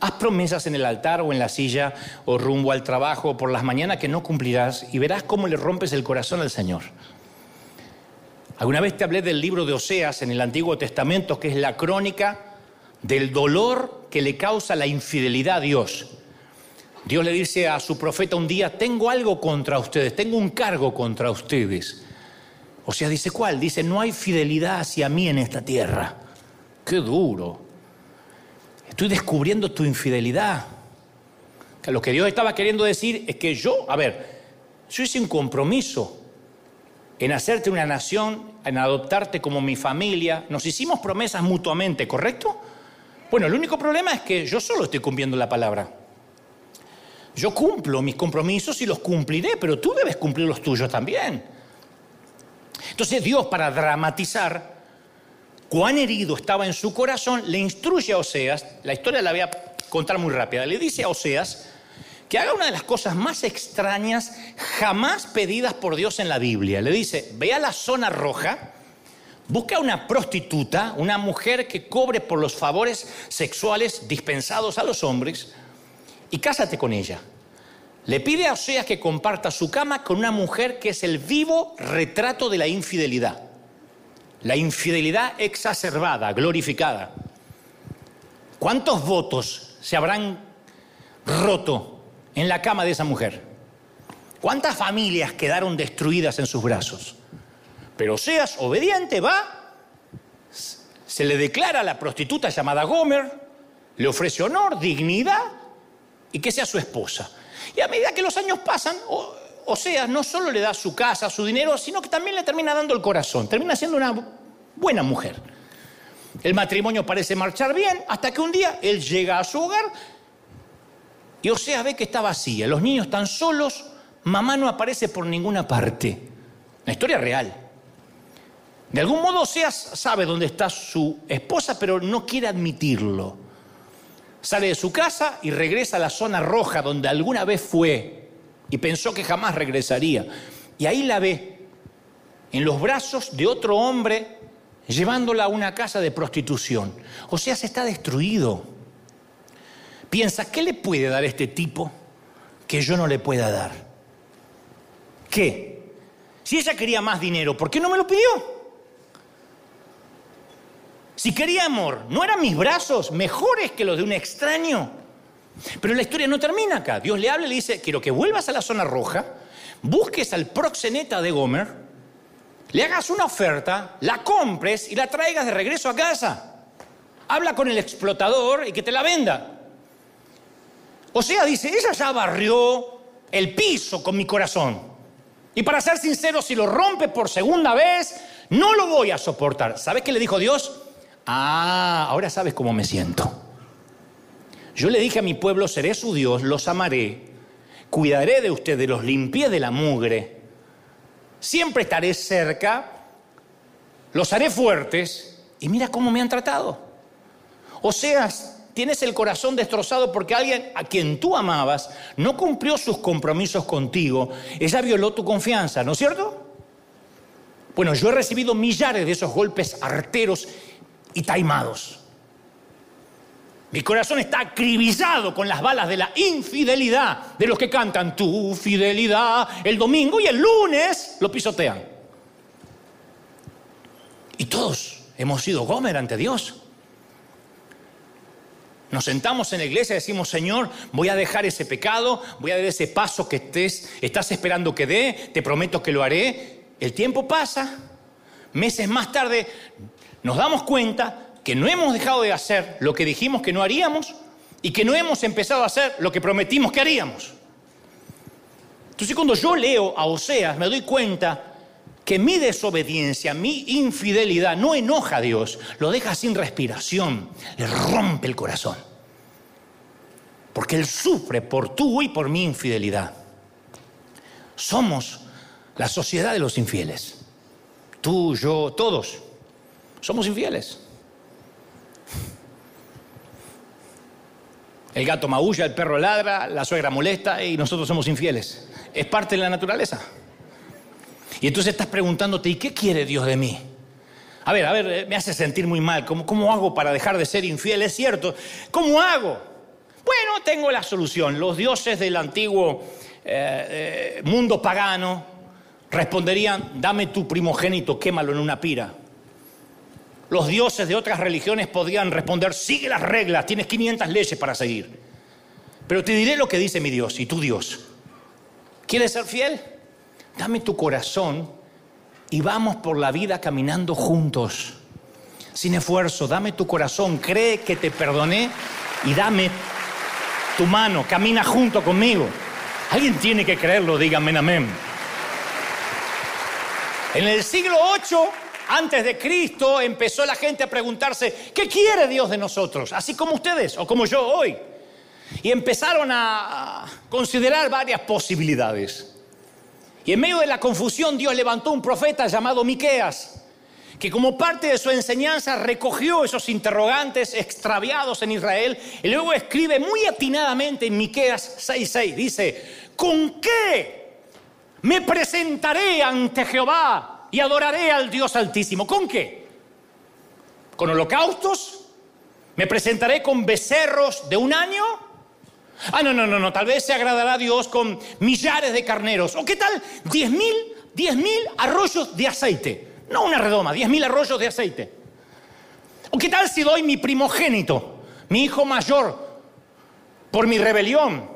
Haz promesas en el altar o en la silla o rumbo al trabajo por las mañanas que no cumplirás y verás cómo le rompes el corazón al Señor. Alguna vez te hablé del libro de Oseas en el Antiguo Testamento, que es la crónica del dolor que le causa la infidelidad a Dios. Dios le dice a su profeta un día, tengo algo contra ustedes, tengo un cargo contra ustedes. O sea, dice, ¿cuál? Dice, no hay fidelidad hacia mí en esta tierra. Qué duro. Estoy descubriendo tu infidelidad. Lo que Dios estaba queriendo decir es que yo, a ver, yo hice un compromiso en hacerte una nación, en adoptarte como mi familia. Nos hicimos promesas mutuamente, ¿correcto? Bueno, el único problema es que yo solo estoy cumpliendo la palabra. Yo cumplo mis compromisos y los cumpliré, pero tú debes cumplir los tuyos también. Entonces Dios, para dramatizar, cuán herido estaba en su corazón, le instruye a Oseas, la historia la voy a contar muy rápida, le dice a Oseas que haga una de las cosas más extrañas jamás pedidas por Dios en la Biblia. Le dice, ve a la zona roja, busca una prostituta, una mujer que cobre por los favores sexuales dispensados a los hombres, y cásate con ella. Le pide a Oseas que comparta su cama con una mujer que es el vivo retrato de la infidelidad la infidelidad exacerbada, glorificada. ¿Cuántos votos se habrán roto en la cama de esa mujer? ¿Cuántas familias quedaron destruidas en sus brazos? Pero seas obediente, va, se le declara a la prostituta llamada Gomer, le ofrece honor, dignidad y que sea su esposa. Y a medida que los años pasan, Oseas no solo le da su casa, su dinero, sino que también le termina dando el corazón. Termina siendo una buena mujer. El matrimonio parece marchar bien hasta que un día él llega a su hogar y Oseas ve que está vacía. Los niños están solos, mamá no aparece por ninguna parte. La historia real. De algún modo Oseas sabe dónde está su esposa, pero no quiere admitirlo. Sale de su casa y regresa a la zona roja donde alguna vez fue y pensó que jamás regresaría. Y ahí la ve, en los brazos de otro hombre, llevándola a una casa de prostitución. Oseas está destruido. Piensa, ¿qué le puede dar este tipo que yo no le pueda dar? ¿Qué? Si ella quería más dinero, ¿por qué no me lo pidió? Si quería amor, ¿no eran mis brazos mejores que los de un extraño? Pero la historia no termina acá. Dios le habla y le dice, quiero que vuelvas a la zona roja, busques al proxeneta de Gomer, le hagas una oferta, la compres y la traigas de regreso a casa. Habla con el explotador y que te la venda. O sea, dice, ella ya barrió el piso con mi corazón. Y para ser sincero, si lo rompe por segunda vez, no lo voy a soportar. ¿Sabes qué le dijo Dios? Ah, ahora sabes cómo me siento. Yo le dije a mi pueblo, seré su Dios, los amaré, cuidaré de ustedes, los limpié de la mugre, siempre estaré cerca, los haré fuertes y mira cómo me han tratado. O sea, tienes el corazón destrozado porque alguien a quien tú amabas no cumplió sus compromisos contigo, ella violó tu confianza, ¿no es cierto? Bueno, yo he recibido millares de esos golpes arteros y taimados. Mi corazón está acribillado con las balas de la infidelidad de los que cantan tu fidelidad el domingo y el lunes lo pisotean. Y todos hemos sido Gomer ante Dios. Nos sentamos en la iglesia y decimos, Señor, voy a dejar ese pecado, voy a dar ese paso que estés, estás esperando que dé, te prometo que lo haré. El tiempo pasa, meses más tarde nos damos cuenta que no hemos dejado de hacer lo que dijimos que no haríamos y que no hemos empezado a hacer lo que prometimos que haríamos. Entonces cuando yo leo a Oseas me doy cuenta que mi desobediencia, mi infidelidad no enoja a Dios, lo deja sin respiración, le rompe el corazón. Porque Él sufre por tú y por mi infidelidad. Somos la sociedad de los infieles. Tú, yo, todos. Somos infieles. El gato maulla, el perro ladra, la suegra molesta y nosotros somos infieles. Es parte de la naturaleza. Y entonces estás preguntándote, ¿y qué quiere Dios de mí? A ver, a ver, eh, me hace sentir muy mal. ¿Cómo, cómo hago para dejar de ser infiel? Es cierto. ¿Cómo hago? Bueno, tengo la solución. Los dioses del antiguo eh, eh, mundo pagano responderían, dame tu primogénito, quémalo en una pira. Los dioses de otras religiones podrían responder, sigue las reglas, tienes 500 leyes para seguir. Pero te diré lo que dice mi Dios y tu Dios. ¿Quieres ser fiel? dame tu corazón y vamos por la vida caminando juntos. Sin esfuerzo, dame tu corazón, cree que te perdoné y dame tu mano, camina junto conmigo. Alguien tiene que creerlo, díganme amén. En el siglo 8 antes de Cristo empezó la gente a preguntarse, ¿qué quiere Dios de nosotros? Así como ustedes o como yo hoy. Y empezaron a considerar varias posibilidades. Y en medio de la confusión Dios levantó un profeta llamado Miqueas, que como parte de su enseñanza recogió esos interrogantes extraviados en Israel y luego escribe muy atinadamente en Miqueas 6:6 dice, "¿Con qué me presentaré ante Jehová y adoraré al Dios Altísimo? ¿Con qué? ¿Con holocaustos? ¿Me presentaré con becerros de un año? Ah, no, no, no, no, tal vez se agradará a Dios con millares de carneros. ¿O qué tal? Diez mil, diez mil arroyos de aceite. No una redoma, diez mil arroyos de aceite. ¿O qué tal si doy mi primogénito, mi hijo mayor, por mi rebelión?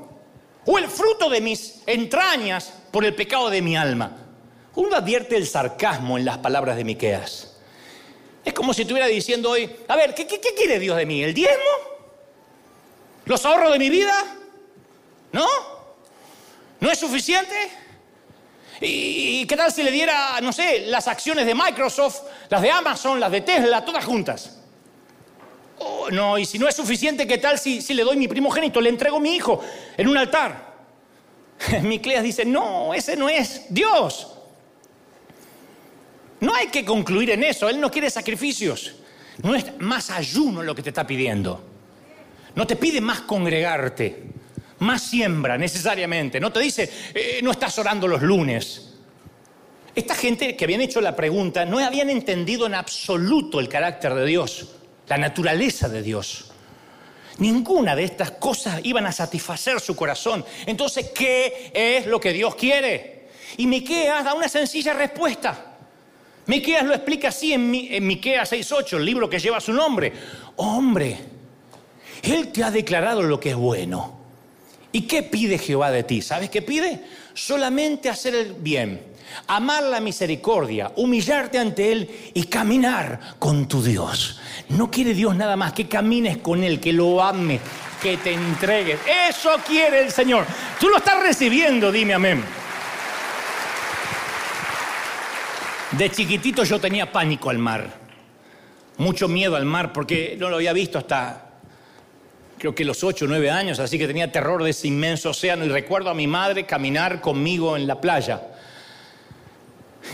¿O el fruto de mis entrañas por el pecado de mi alma? Uno advierte el sarcasmo en las palabras de Miqueas. Es como si estuviera diciendo hoy, a ver, ¿qué, quiere Dios de mí? ¿El diezmo? ¿Los ahorros de mi vida? ¿No? ¿No es suficiente? ¿Y qué tal si le diera, no sé, las acciones de Microsoft, las de Amazon, las de Tesla, todas juntas? Oh, no, y si no es suficiente, ¿qué tal si, si le doy mi primogénito, le entrego mi hijo en un altar? Micleas dice, no, ese no es Dios. No hay que concluir en eso, Él no quiere sacrificios. No es más ayuno lo que te está pidiendo. No te pide más congregarte, más siembra necesariamente. No te dice, eh, no estás orando los lunes. Esta gente que habían hecho la pregunta no habían entendido en absoluto el carácter de Dios, la naturaleza de Dios. Ninguna de estas cosas iban a satisfacer su corazón. Entonces, ¿qué es lo que Dios quiere? Y Miqueas da una sencilla respuesta. Miqueas lo explica así en, en Miqueas 6:8, el libro que lleva su nombre. Hombre, él te ha declarado lo que es bueno. ¿Y qué pide Jehová de ti? ¿Sabes qué pide? Solamente hacer el bien, amar la misericordia, humillarte ante Él y caminar con tu Dios. No quiere Dios nada más que camines con Él, que lo ames, que te entregues. Eso quiere el Señor. Tú lo estás recibiendo, dime amén. De chiquitito yo tenía pánico al mar, mucho miedo al mar porque no lo había visto hasta creo que los ocho o nueve años, así que tenía terror de ese inmenso océano y recuerdo a mi madre caminar conmigo en la playa,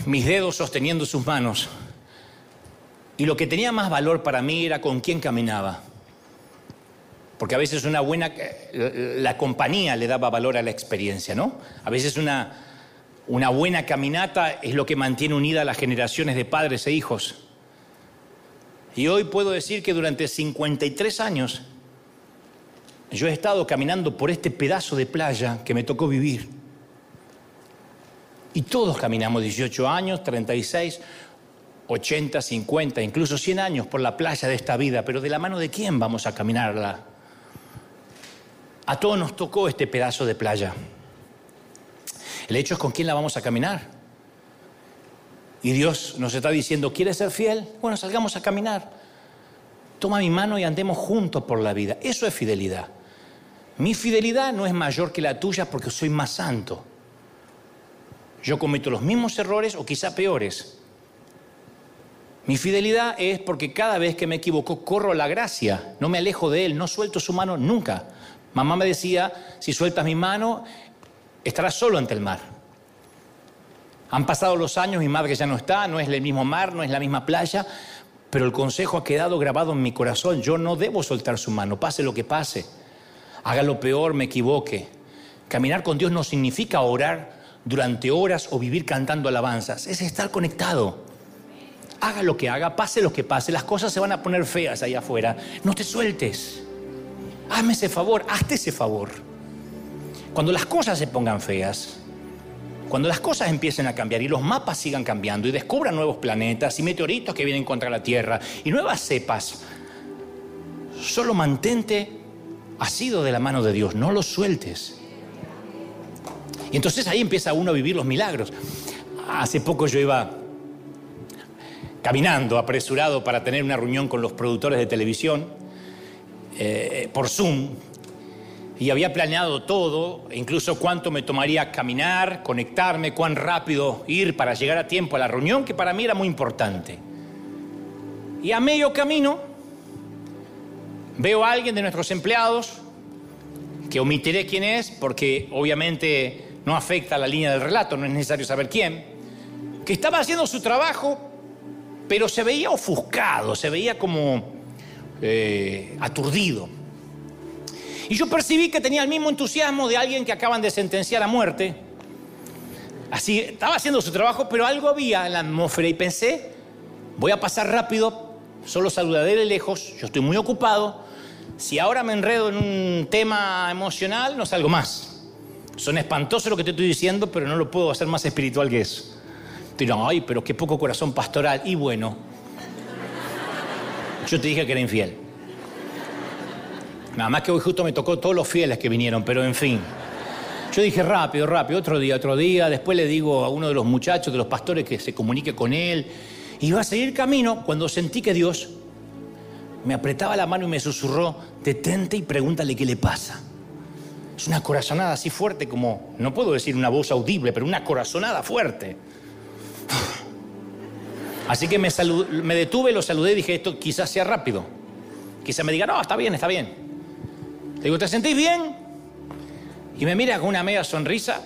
mis dedos sosteniendo sus manos. Y lo que tenía más valor para mí era con quién caminaba. Porque a veces una buena, la compañía le daba valor a la experiencia, ¿no? A veces una, una buena caminata es lo que mantiene unida a las generaciones de padres e hijos. Y hoy puedo decir que durante 53 años yo he estado caminando por este pedazo de playa que me tocó vivir. Y todos caminamos 18 años, 36, 80, 50, incluso 100 años por la playa de esta vida, pero de la mano de quién vamos a caminarla? A todos nos tocó este pedazo de playa. El hecho es con quién la vamos a caminar. Y Dios nos está diciendo, ¿quieres ser fiel? Bueno, salgamos a caminar. Toma mi mano y andemos juntos por la vida. Eso es fidelidad. Mi fidelidad no es mayor que la tuya porque soy más santo. Yo cometo los mismos errores o quizá peores. Mi fidelidad es porque cada vez que me equivoco corro la gracia, no me alejo de Él, no suelto su mano nunca. Mamá me decía, si sueltas mi mano, estarás solo ante el mar. Han pasado los años, mi madre ya no está, no es el mismo mar, no es la misma playa, pero el consejo ha quedado grabado en mi corazón. Yo no debo soltar su mano, pase lo que pase haga lo peor, me equivoque. Caminar con Dios no significa orar durante horas o vivir cantando alabanzas, es estar conectado. Haga lo que haga, pase lo que pase, las cosas se van a poner feas allá afuera. No te sueltes. Hazme ese favor, hazte ese favor. Cuando las cosas se pongan feas, cuando las cosas empiecen a cambiar y los mapas sigan cambiando y descubran nuevos planetas y meteoritos que vienen contra la Tierra y nuevas cepas, solo mantente ha sido de la mano de Dios, no lo sueltes. Y entonces ahí empieza uno a vivir los milagros. Hace poco yo iba caminando, apresurado para tener una reunión con los productores de televisión eh, por Zoom y había planeado todo, incluso cuánto me tomaría caminar, conectarme, cuán rápido ir para llegar a tiempo a la reunión, que para mí era muy importante. Y a medio camino Veo a alguien de nuestros empleados, que omitiré quién es, porque obviamente no afecta a la línea del relato, no es necesario saber quién, que estaba haciendo su trabajo, pero se veía ofuscado, se veía como eh, aturdido. Y yo percibí que tenía el mismo entusiasmo de alguien que acaban de sentenciar a muerte. Así, estaba haciendo su trabajo, pero algo había en la atmósfera y pensé, voy a pasar rápido, solo saludaré de lejos, yo estoy muy ocupado, si ahora me enredo en un tema emocional, no salgo más. Son espantosos lo que te estoy diciendo, pero no lo puedo hacer más espiritual que eso. Te dirán, ay, pero qué poco corazón pastoral. Y bueno, yo te dije que era infiel. Nada más que hoy justo me tocó todos los fieles que vinieron, pero en fin. Yo dije rápido, rápido, otro día, otro día. Después le digo a uno de los muchachos, de los pastores, que se comunique con él. Iba a seguir camino cuando sentí que Dios me apretaba la mano y me susurró, detente y pregúntale qué le pasa. Es una corazonada así fuerte como, no puedo decir una voz audible, pero una corazonada fuerte. Así que me, me detuve, lo saludé y dije, esto quizás sea rápido. Quizás me diga, no, está bien, está bien. Le digo, ¿te sentís bien? Y me mira con una media sonrisa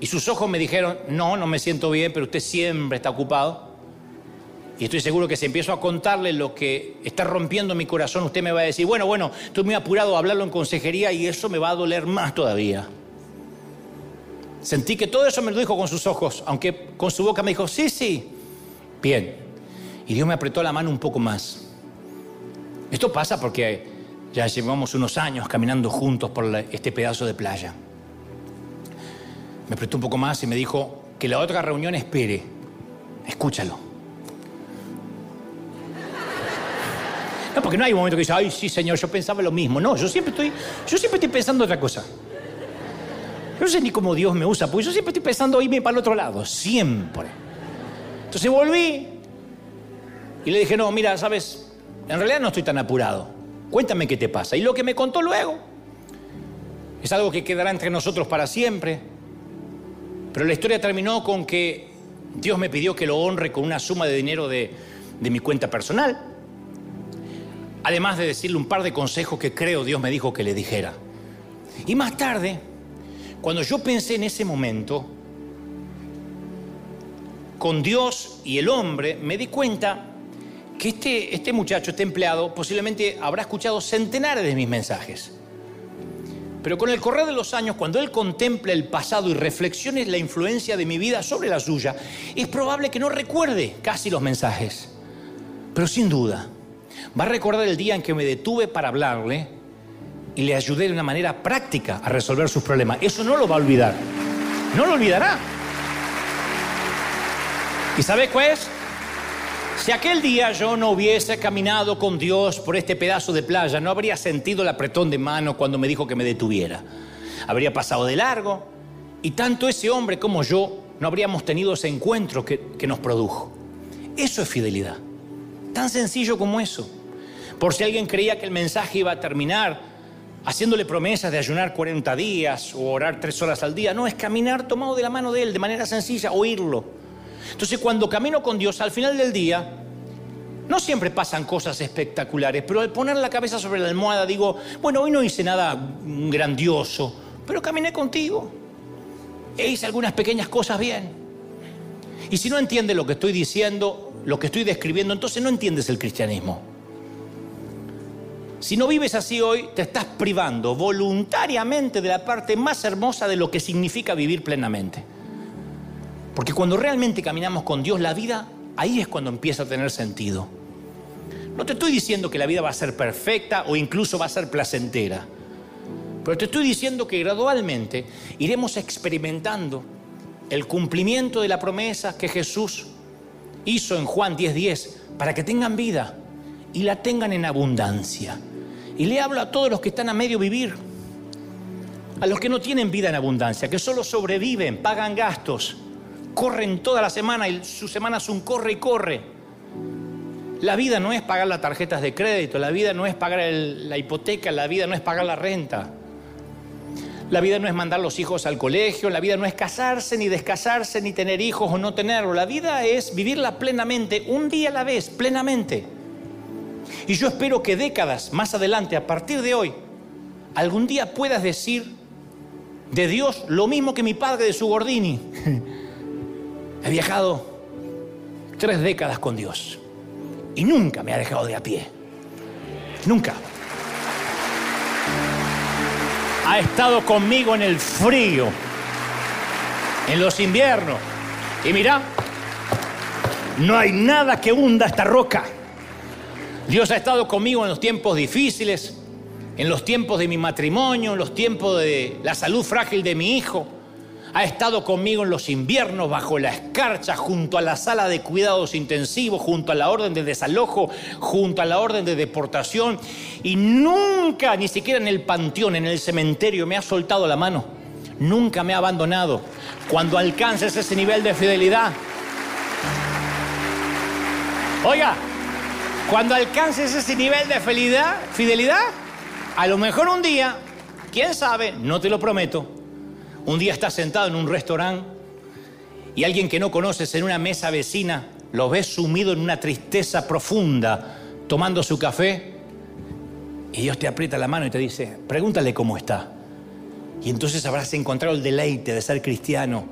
y sus ojos me dijeron, no, no me siento bien, pero usted siempre está ocupado. Y estoy seguro que si empiezo a contarle lo que está rompiendo mi corazón, usted me va a decir, bueno, bueno, estoy muy apurado a hablarlo en consejería y eso me va a doler más todavía. Sentí que todo eso me lo dijo con sus ojos, aunque con su boca me dijo, sí, sí, bien. Y Dios me apretó la mano un poco más. Esto pasa porque ya llevamos unos años caminando juntos por este pedazo de playa. Me apretó un poco más y me dijo que la otra reunión espere. Escúchalo. No, porque no hay un momento que dice, ay, sí, señor, yo pensaba lo mismo. No, yo siempre estoy, yo siempre estoy pensando otra cosa. Yo no sé ni cómo Dios me usa, porque yo siempre estoy pensando irme para el otro lado, siempre. Entonces volví y le dije, no, mira, sabes, en realidad no estoy tan apurado. Cuéntame qué te pasa. Y lo que me contó luego es algo que quedará entre nosotros para siempre. Pero la historia terminó con que Dios me pidió que lo honre con una suma de dinero de, de mi cuenta personal además de decirle un par de consejos que creo Dios me dijo que le dijera. Y más tarde, cuando yo pensé en ese momento, con Dios y el hombre, me di cuenta que este, este muchacho, este empleado, posiblemente habrá escuchado centenares de mis mensajes. Pero con el correr de los años, cuando él contempla el pasado y reflexione la influencia de mi vida sobre la suya, es probable que no recuerde casi los mensajes. Pero sin duda, va a recordar el día en que me detuve para hablarle y le ayudé de una manera práctica a resolver sus problemas. Eso no lo va a olvidar. No lo olvidará. ¿Y sabe cuál es? Si aquel día yo no hubiese caminado con Dios por este pedazo de playa, no habría sentido el apretón de mano cuando me dijo que me detuviera. Habría pasado de largo y tanto ese hombre como yo no habríamos tenido ese encuentro que, que nos produjo. Eso es fidelidad. Tan sencillo como eso. Por si alguien creía que el mensaje iba a terminar haciéndole promesas de ayunar 40 días o orar tres horas al día. No, es caminar tomado de la mano de Él de manera sencilla, oírlo. Entonces cuando camino con Dios al final del día, no siempre pasan cosas espectaculares, pero al poner la cabeza sobre la almohada digo, bueno, hoy no hice nada grandioso, pero caminé contigo e hice algunas pequeñas cosas bien. Y si no entiende lo que estoy diciendo, lo que estoy describiendo, entonces no entiendes el cristianismo. Si no vives así hoy, te estás privando voluntariamente de la parte más hermosa de lo que significa vivir plenamente. Porque cuando realmente caminamos con Dios, la vida ahí es cuando empieza a tener sentido. No te estoy diciendo que la vida va a ser perfecta o incluso va a ser placentera. Pero te estoy diciendo que gradualmente iremos experimentando el cumplimiento de la promesa que Jesús hizo en Juan 10:10 para que tengan vida y la tengan en abundancia. Y le hablo a todos los que están a medio vivir, a los que no tienen vida en abundancia, que solo sobreviven, pagan gastos, corren toda la semana y su semana es un corre y corre. La vida no es pagar las tarjetas de crédito, la vida no es pagar la hipoteca, la vida no es pagar la renta. La vida no es mandar los hijos al colegio, la vida no es casarse, ni descasarse, ni tener hijos o no tenerlo. La vida es vivirla plenamente, un día a la vez, plenamente. Y yo espero que décadas más adelante, a partir de hoy, algún día puedas decir de Dios lo mismo que mi padre de su Gordini. He viajado tres décadas con Dios y nunca me ha dejado de a pie. Nunca ha estado conmigo en el frío, en los inviernos. Y mira, no hay nada que hunda esta roca. Dios ha estado conmigo en los tiempos difíciles, en los tiempos de mi matrimonio, en los tiempos de la salud frágil de mi hijo ha estado conmigo en los inviernos bajo la escarcha, junto a la sala de cuidados intensivos, junto a la orden de desalojo, junto a la orden de deportación y nunca, ni siquiera en el panteón, en el cementerio, me ha soltado la mano. Nunca me ha abandonado. Cuando alcances ese nivel de fidelidad, oiga, cuando alcances ese nivel de fidelidad, fidelidad, a lo mejor un día ¿Quién sabe? No te lo prometo. Un día estás sentado en un restaurante y alguien que no conoces en una mesa vecina lo ves sumido en una tristeza profunda, tomando su café, y Dios te aprieta la mano y te dice, pregúntale cómo está. Y entonces habrás encontrado el deleite de ser cristiano,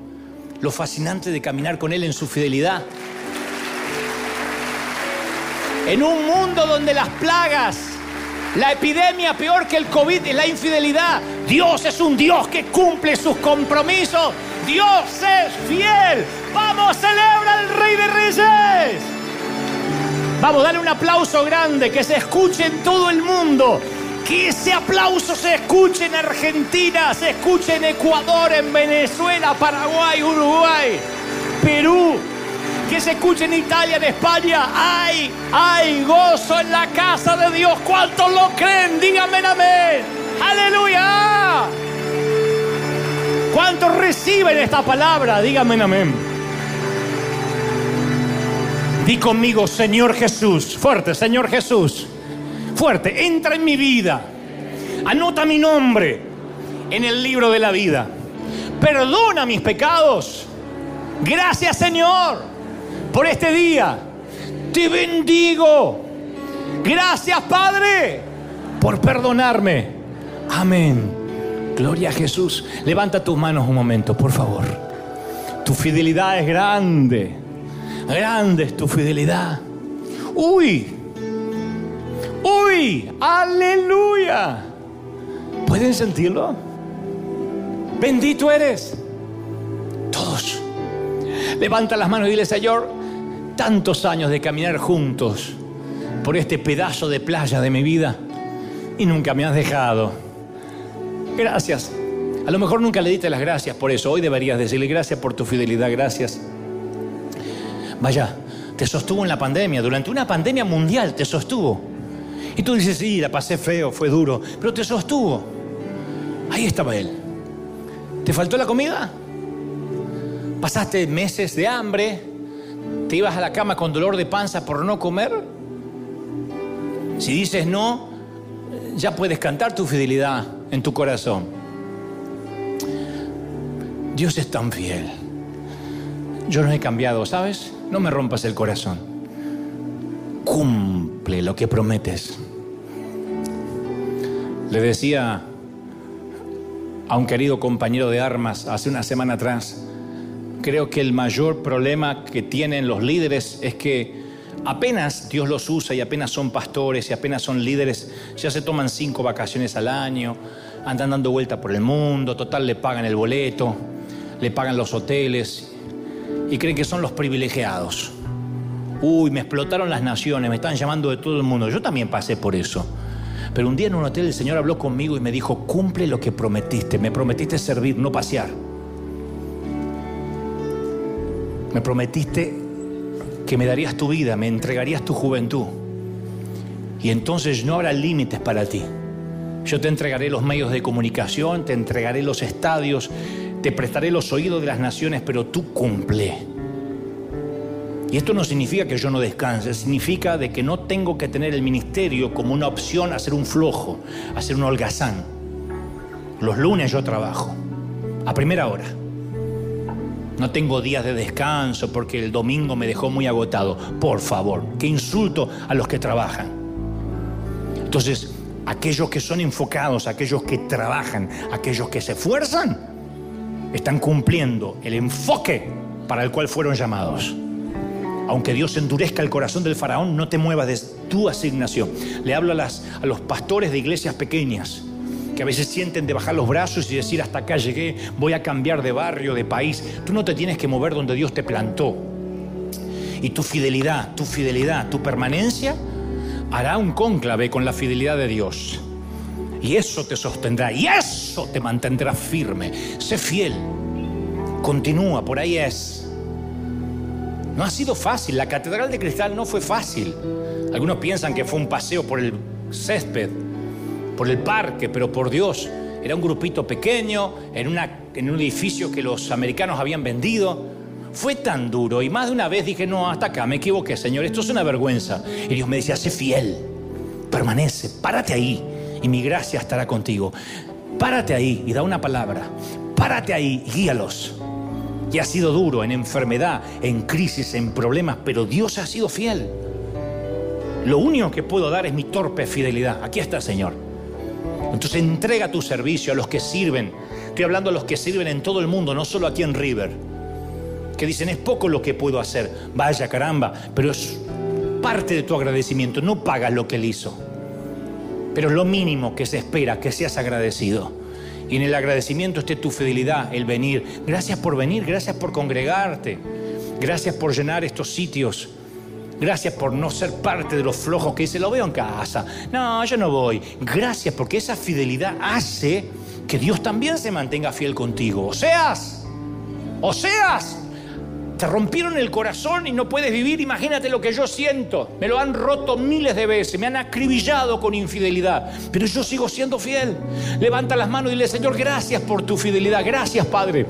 lo fascinante de caminar con Él en su fidelidad. En un mundo donde las plagas, la epidemia peor que el COVID es la infidelidad, Dios es un Dios que cumple sus compromisos. Dios es fiel. Vamos, celebra al Rey de Reyes. Vamos, dale un aplauso grande, que se escuche en todo el mundo. Que ese aplauso se escuche en Argentina, se escuche en Ecuador, en Venezuela, Paraguay, Uruguay, Perú. Que se escuche en Italia, en España. ¡Ay, hay gozo en la casa de Dios! ¿Cuántos lo creen? Díganme amén. ¡Aleluya! ¿Cuántos reciben esta palabra? Díganme amén. Di conmigo, Señor Jesús. Fuerte, Señor Jesús. Fuerte, entra en mi vida. Anota mi nombre en el libro de la vida. Perdona mis pecados. Gracias, Señor, por este día. Te bendigo. Gracias, Padre, por perdonarme. Amén. Gloria a Jesús. Levanta tus manos un momento, por favor. Tu fidelidad es grande. Grande es tu fidelidad. Uy. Uy. Aleluya. ¿Pueden sentirlo? Bendito eres. Todos. Levanta las manos y dile, Señor, tantos años de caminar juntos por este pedazo de playa de mi vida y nunca me has dejado. Gracias. A lo mejor nunca le diste las gracias por eso. Hoy deberías decirle gracias por tu fidelidad, gracias. Vaya, te sostuvo en la pandemia, durante una pandemia mundial te sostuvo. Y tú dices, sí, la pasé feo, fue duro, pero te sostuvo. Ahí estaba Él. ¿Te faltó la comida? ¿Pasaste meses de hambre? ¿Te ibas a la cama con dolor de panza por no comer? Si dices no, ya puedes cantar tu fidelidad en tu corazón. Dios es tan fiel. Yo no he cambiado, ¿sabes? No me rompas el corazón. Cumple lo que prometes. Le decía a un querido compañero de armas hace una semana atrás, creo que el mayor problema que tienen los líderes es que apenas Dios los usa y apenas son pastores y apenas son líderes, ya se toman cinco vacaciones al año, andan dando vuelta por el mundo, total le pagan el boleto, le pagan los hoteles y creen que son los privilegiados. Uy, me explotaron las naciones, me están llamando de todo el mundo. Yo también pasé por eso. Pero un día en un hotel el Señor habló conmigo y me dijo, cumple lo que prometiste. Me prometiste servir, no pasear. Me prometiste que me darías tu vida, me entregarías tu juventud. Y entonces no habrá límites para ti. Yo te entregaré los medios de comunicación, te entregaré los estadios, te prestaré los oídos de las naciones, pero tú cumple. Y esto no significa que yo no descanse, significa de que no tengo que tener el ministerio como una opción a ser un flojo, a ser un holgazán. Los lunes yo trabajo, a primera hora. No tengo días de descanso porque el domingo me dejó muy agotado. Por favor, qué insulto a los que trabajan. Entonces, aquellos que son enfocados, aquellos que trabajan, aquellos que se esfuerzan, están cumpliendo el enfoque para el cual fueron llamados. Aunque Dios endurezca el corazón del faraón, no te muevas de tu asignación. Le hablo a, las, a los pastores de iglesias pequeñas que a veces sienten de bajar los brazos y decir hasta acá llegué, voy a cambiar de barrio, de país. Tú no te tienes que mover donde Dios te plantó. Y tu fidelidad, tu fidelidad, tu permanencia hará un cónclave con la fidelidad de Dios. Y eso te sostendrá, y eso te mantendrá firme. Sé fiel. Continúa, por ahí es. No ha sido fácil, la Catedral de Cristal no fue fácil. Algunos piensan que fue un paseo por el césped, por el parque, pero por Dios, era un grupito pequeño, en, un edificio que los americanos habían vendido. Fue tan duro y más de una vez dije, no, hasta acá, me equivoqué, Señor, esto es una vergüenza. Y Dios me decía, sé fiel, permanece, párate ahí y mi gracia estará contigo. párate ahí y da una palabra. Párate ahí y guíalos. Y ha sido duro en enfermedad, en crisis, en problemas, pero Dios ha sido fiel. Lo único que puedo dar es mi torpe fidelidad. Aquí está, Señor. Entonces entrega tu servicio a los que sirven. Estoy hablando a los que sirven en todo el mundo, no solo aquí en River. Que dicen, es poco lo que puedo hacer. Vaya caramba, pero es parte de tu agradecimiento. No pagas lo que él hizo. Pero es lo mínimo que se espera, que seas agradecido. Y en el agradecimiento esté tu fidelidad, el venir. Gracias por venir, gracias por congregarte. Gracias por llenar estos sitios. Gracias por no ser parte de los flojos que dice, lo veo en casa. No, yo no voy. Gracias porque esa fidelidad hace que Dios también se mantenga fiel contigo. O seas, o seas, te rompieron el corazón y no puedes vivir. Imagínate lo que yo siento. Me lo han roto miles de veces, me han acribillado con infidelidad. Pero yo sigo siendo fiel. Levanta las manos y dile, Señor, gracias por tu fidelidad. Gracias, Padre.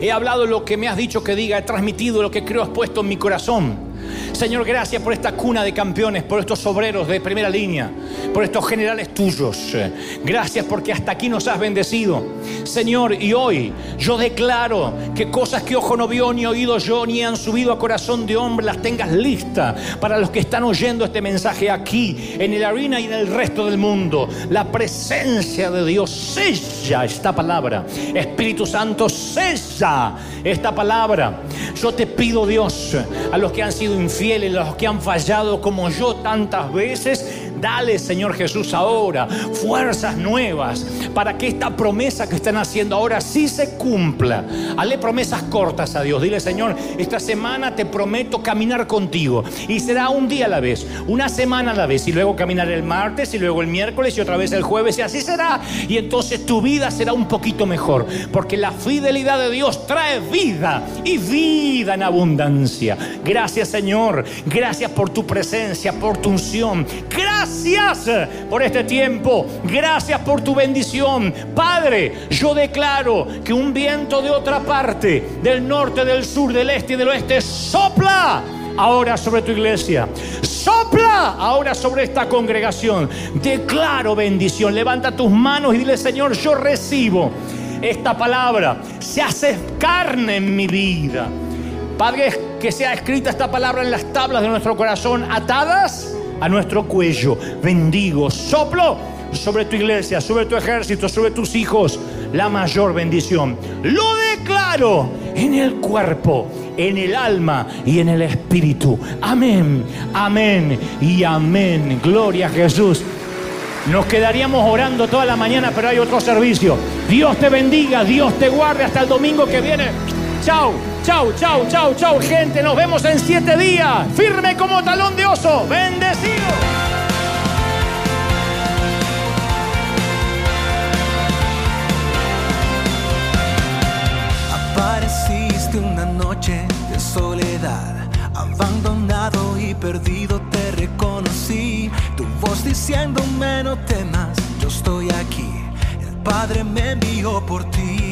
He hablado lo que me has dicho que diga, he transmitido lo que creo has puesto en mi corazón. Señor, gracias por esta cuna de campeones, por estos obreros de primera línea, por estos generales tuyos. Gracias porque hasta aquí nos has bendecido. Señor, y hoy yo declaro que cosas que ojo no vio, ni oído yo, ni han subido a corazón de hombre, las tengas listas para los que están oyendo este mensaje aquí, en el arena y en el resto del mundo. La presencia de Dios sella esta palabra. Espíritu Santo, sella esta palabra. Yo te pido, Dios, a los que han sido infieles, los que han fallado como yo tantas veces, Dale, Señor Jesús, ahora fuerzas nuevas para que esta promesa que están haciendo ahora sí se cumpla. Hale promesas cortas a Dios. Dile, Señor, esta semana te prometo caminar contigo. Y será un día a la vez, una semana a la vez. Y luego caminar el martes y luego el miércoles y otra vez el jueves. Y así será. Y entonces tu vida será un poquito mejor. Porque la fidelidad de Dios trae vida y vida en abundancia. Gracias, Señor. Gracias por tu presencia, por tu unción. Gracias Gracias por este tiempo. Gracias por tu bendición. Padre, yo declaro que un viento de otra parte, del norte, del sur, del este y del oeste, sopla ahora sobre tu iglesia. Sopla ahora sobre esta congregación. Declaro bendición. Levanta tus manos y dile, Señor, yo recibo esta palabra. Se hace carne en mi vida. Padre, que sea escrita esta palabra en las tablas de nuestro corazón, atadas a nuestro cuello. Bendigo, soplo sobre tu iglesia, sobre tu ejército, sobre tus hijos, la mayor bendición. Lo declaro en el cuerpo, en el alma y en el espíritu. Amén, amén y amén. Gloria a Jesús. Nos quedaríamos orando toda la mañana, pero hay otro servicio. Dios te bendiga, Dios te guarde hasta el domingo que viene. Chao. Chau, chau, chau, chau, gente. Nos vemos en siete días. Firme como talón de oso. Bendecido. Apareciste una noche de soledad, abandonado y perdido te reconocí. Tu voz diciéndome no temas, yo estoy aquí. El Padre me envió por ti.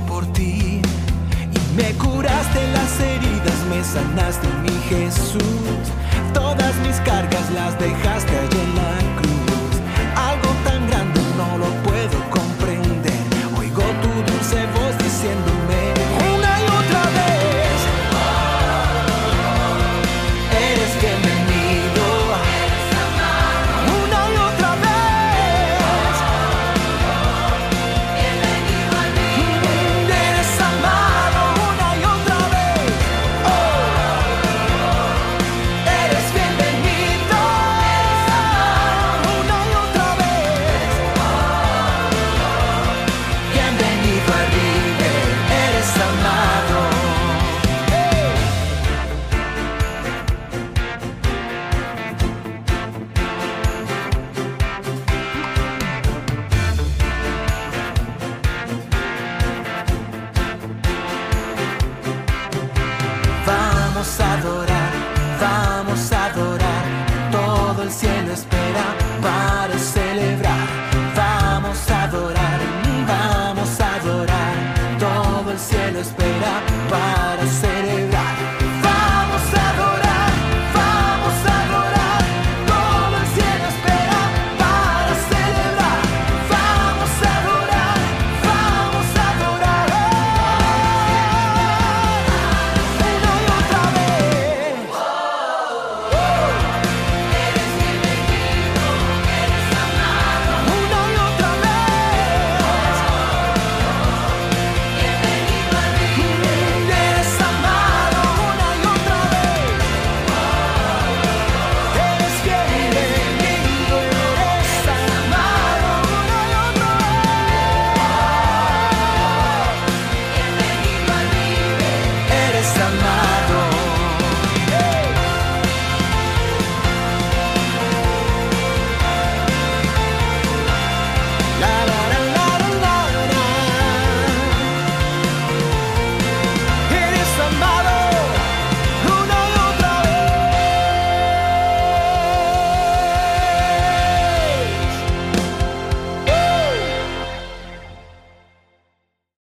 por ti. Y me curaste las heridas, me sanaste mi Jesús. Todas mis cargas las dejaste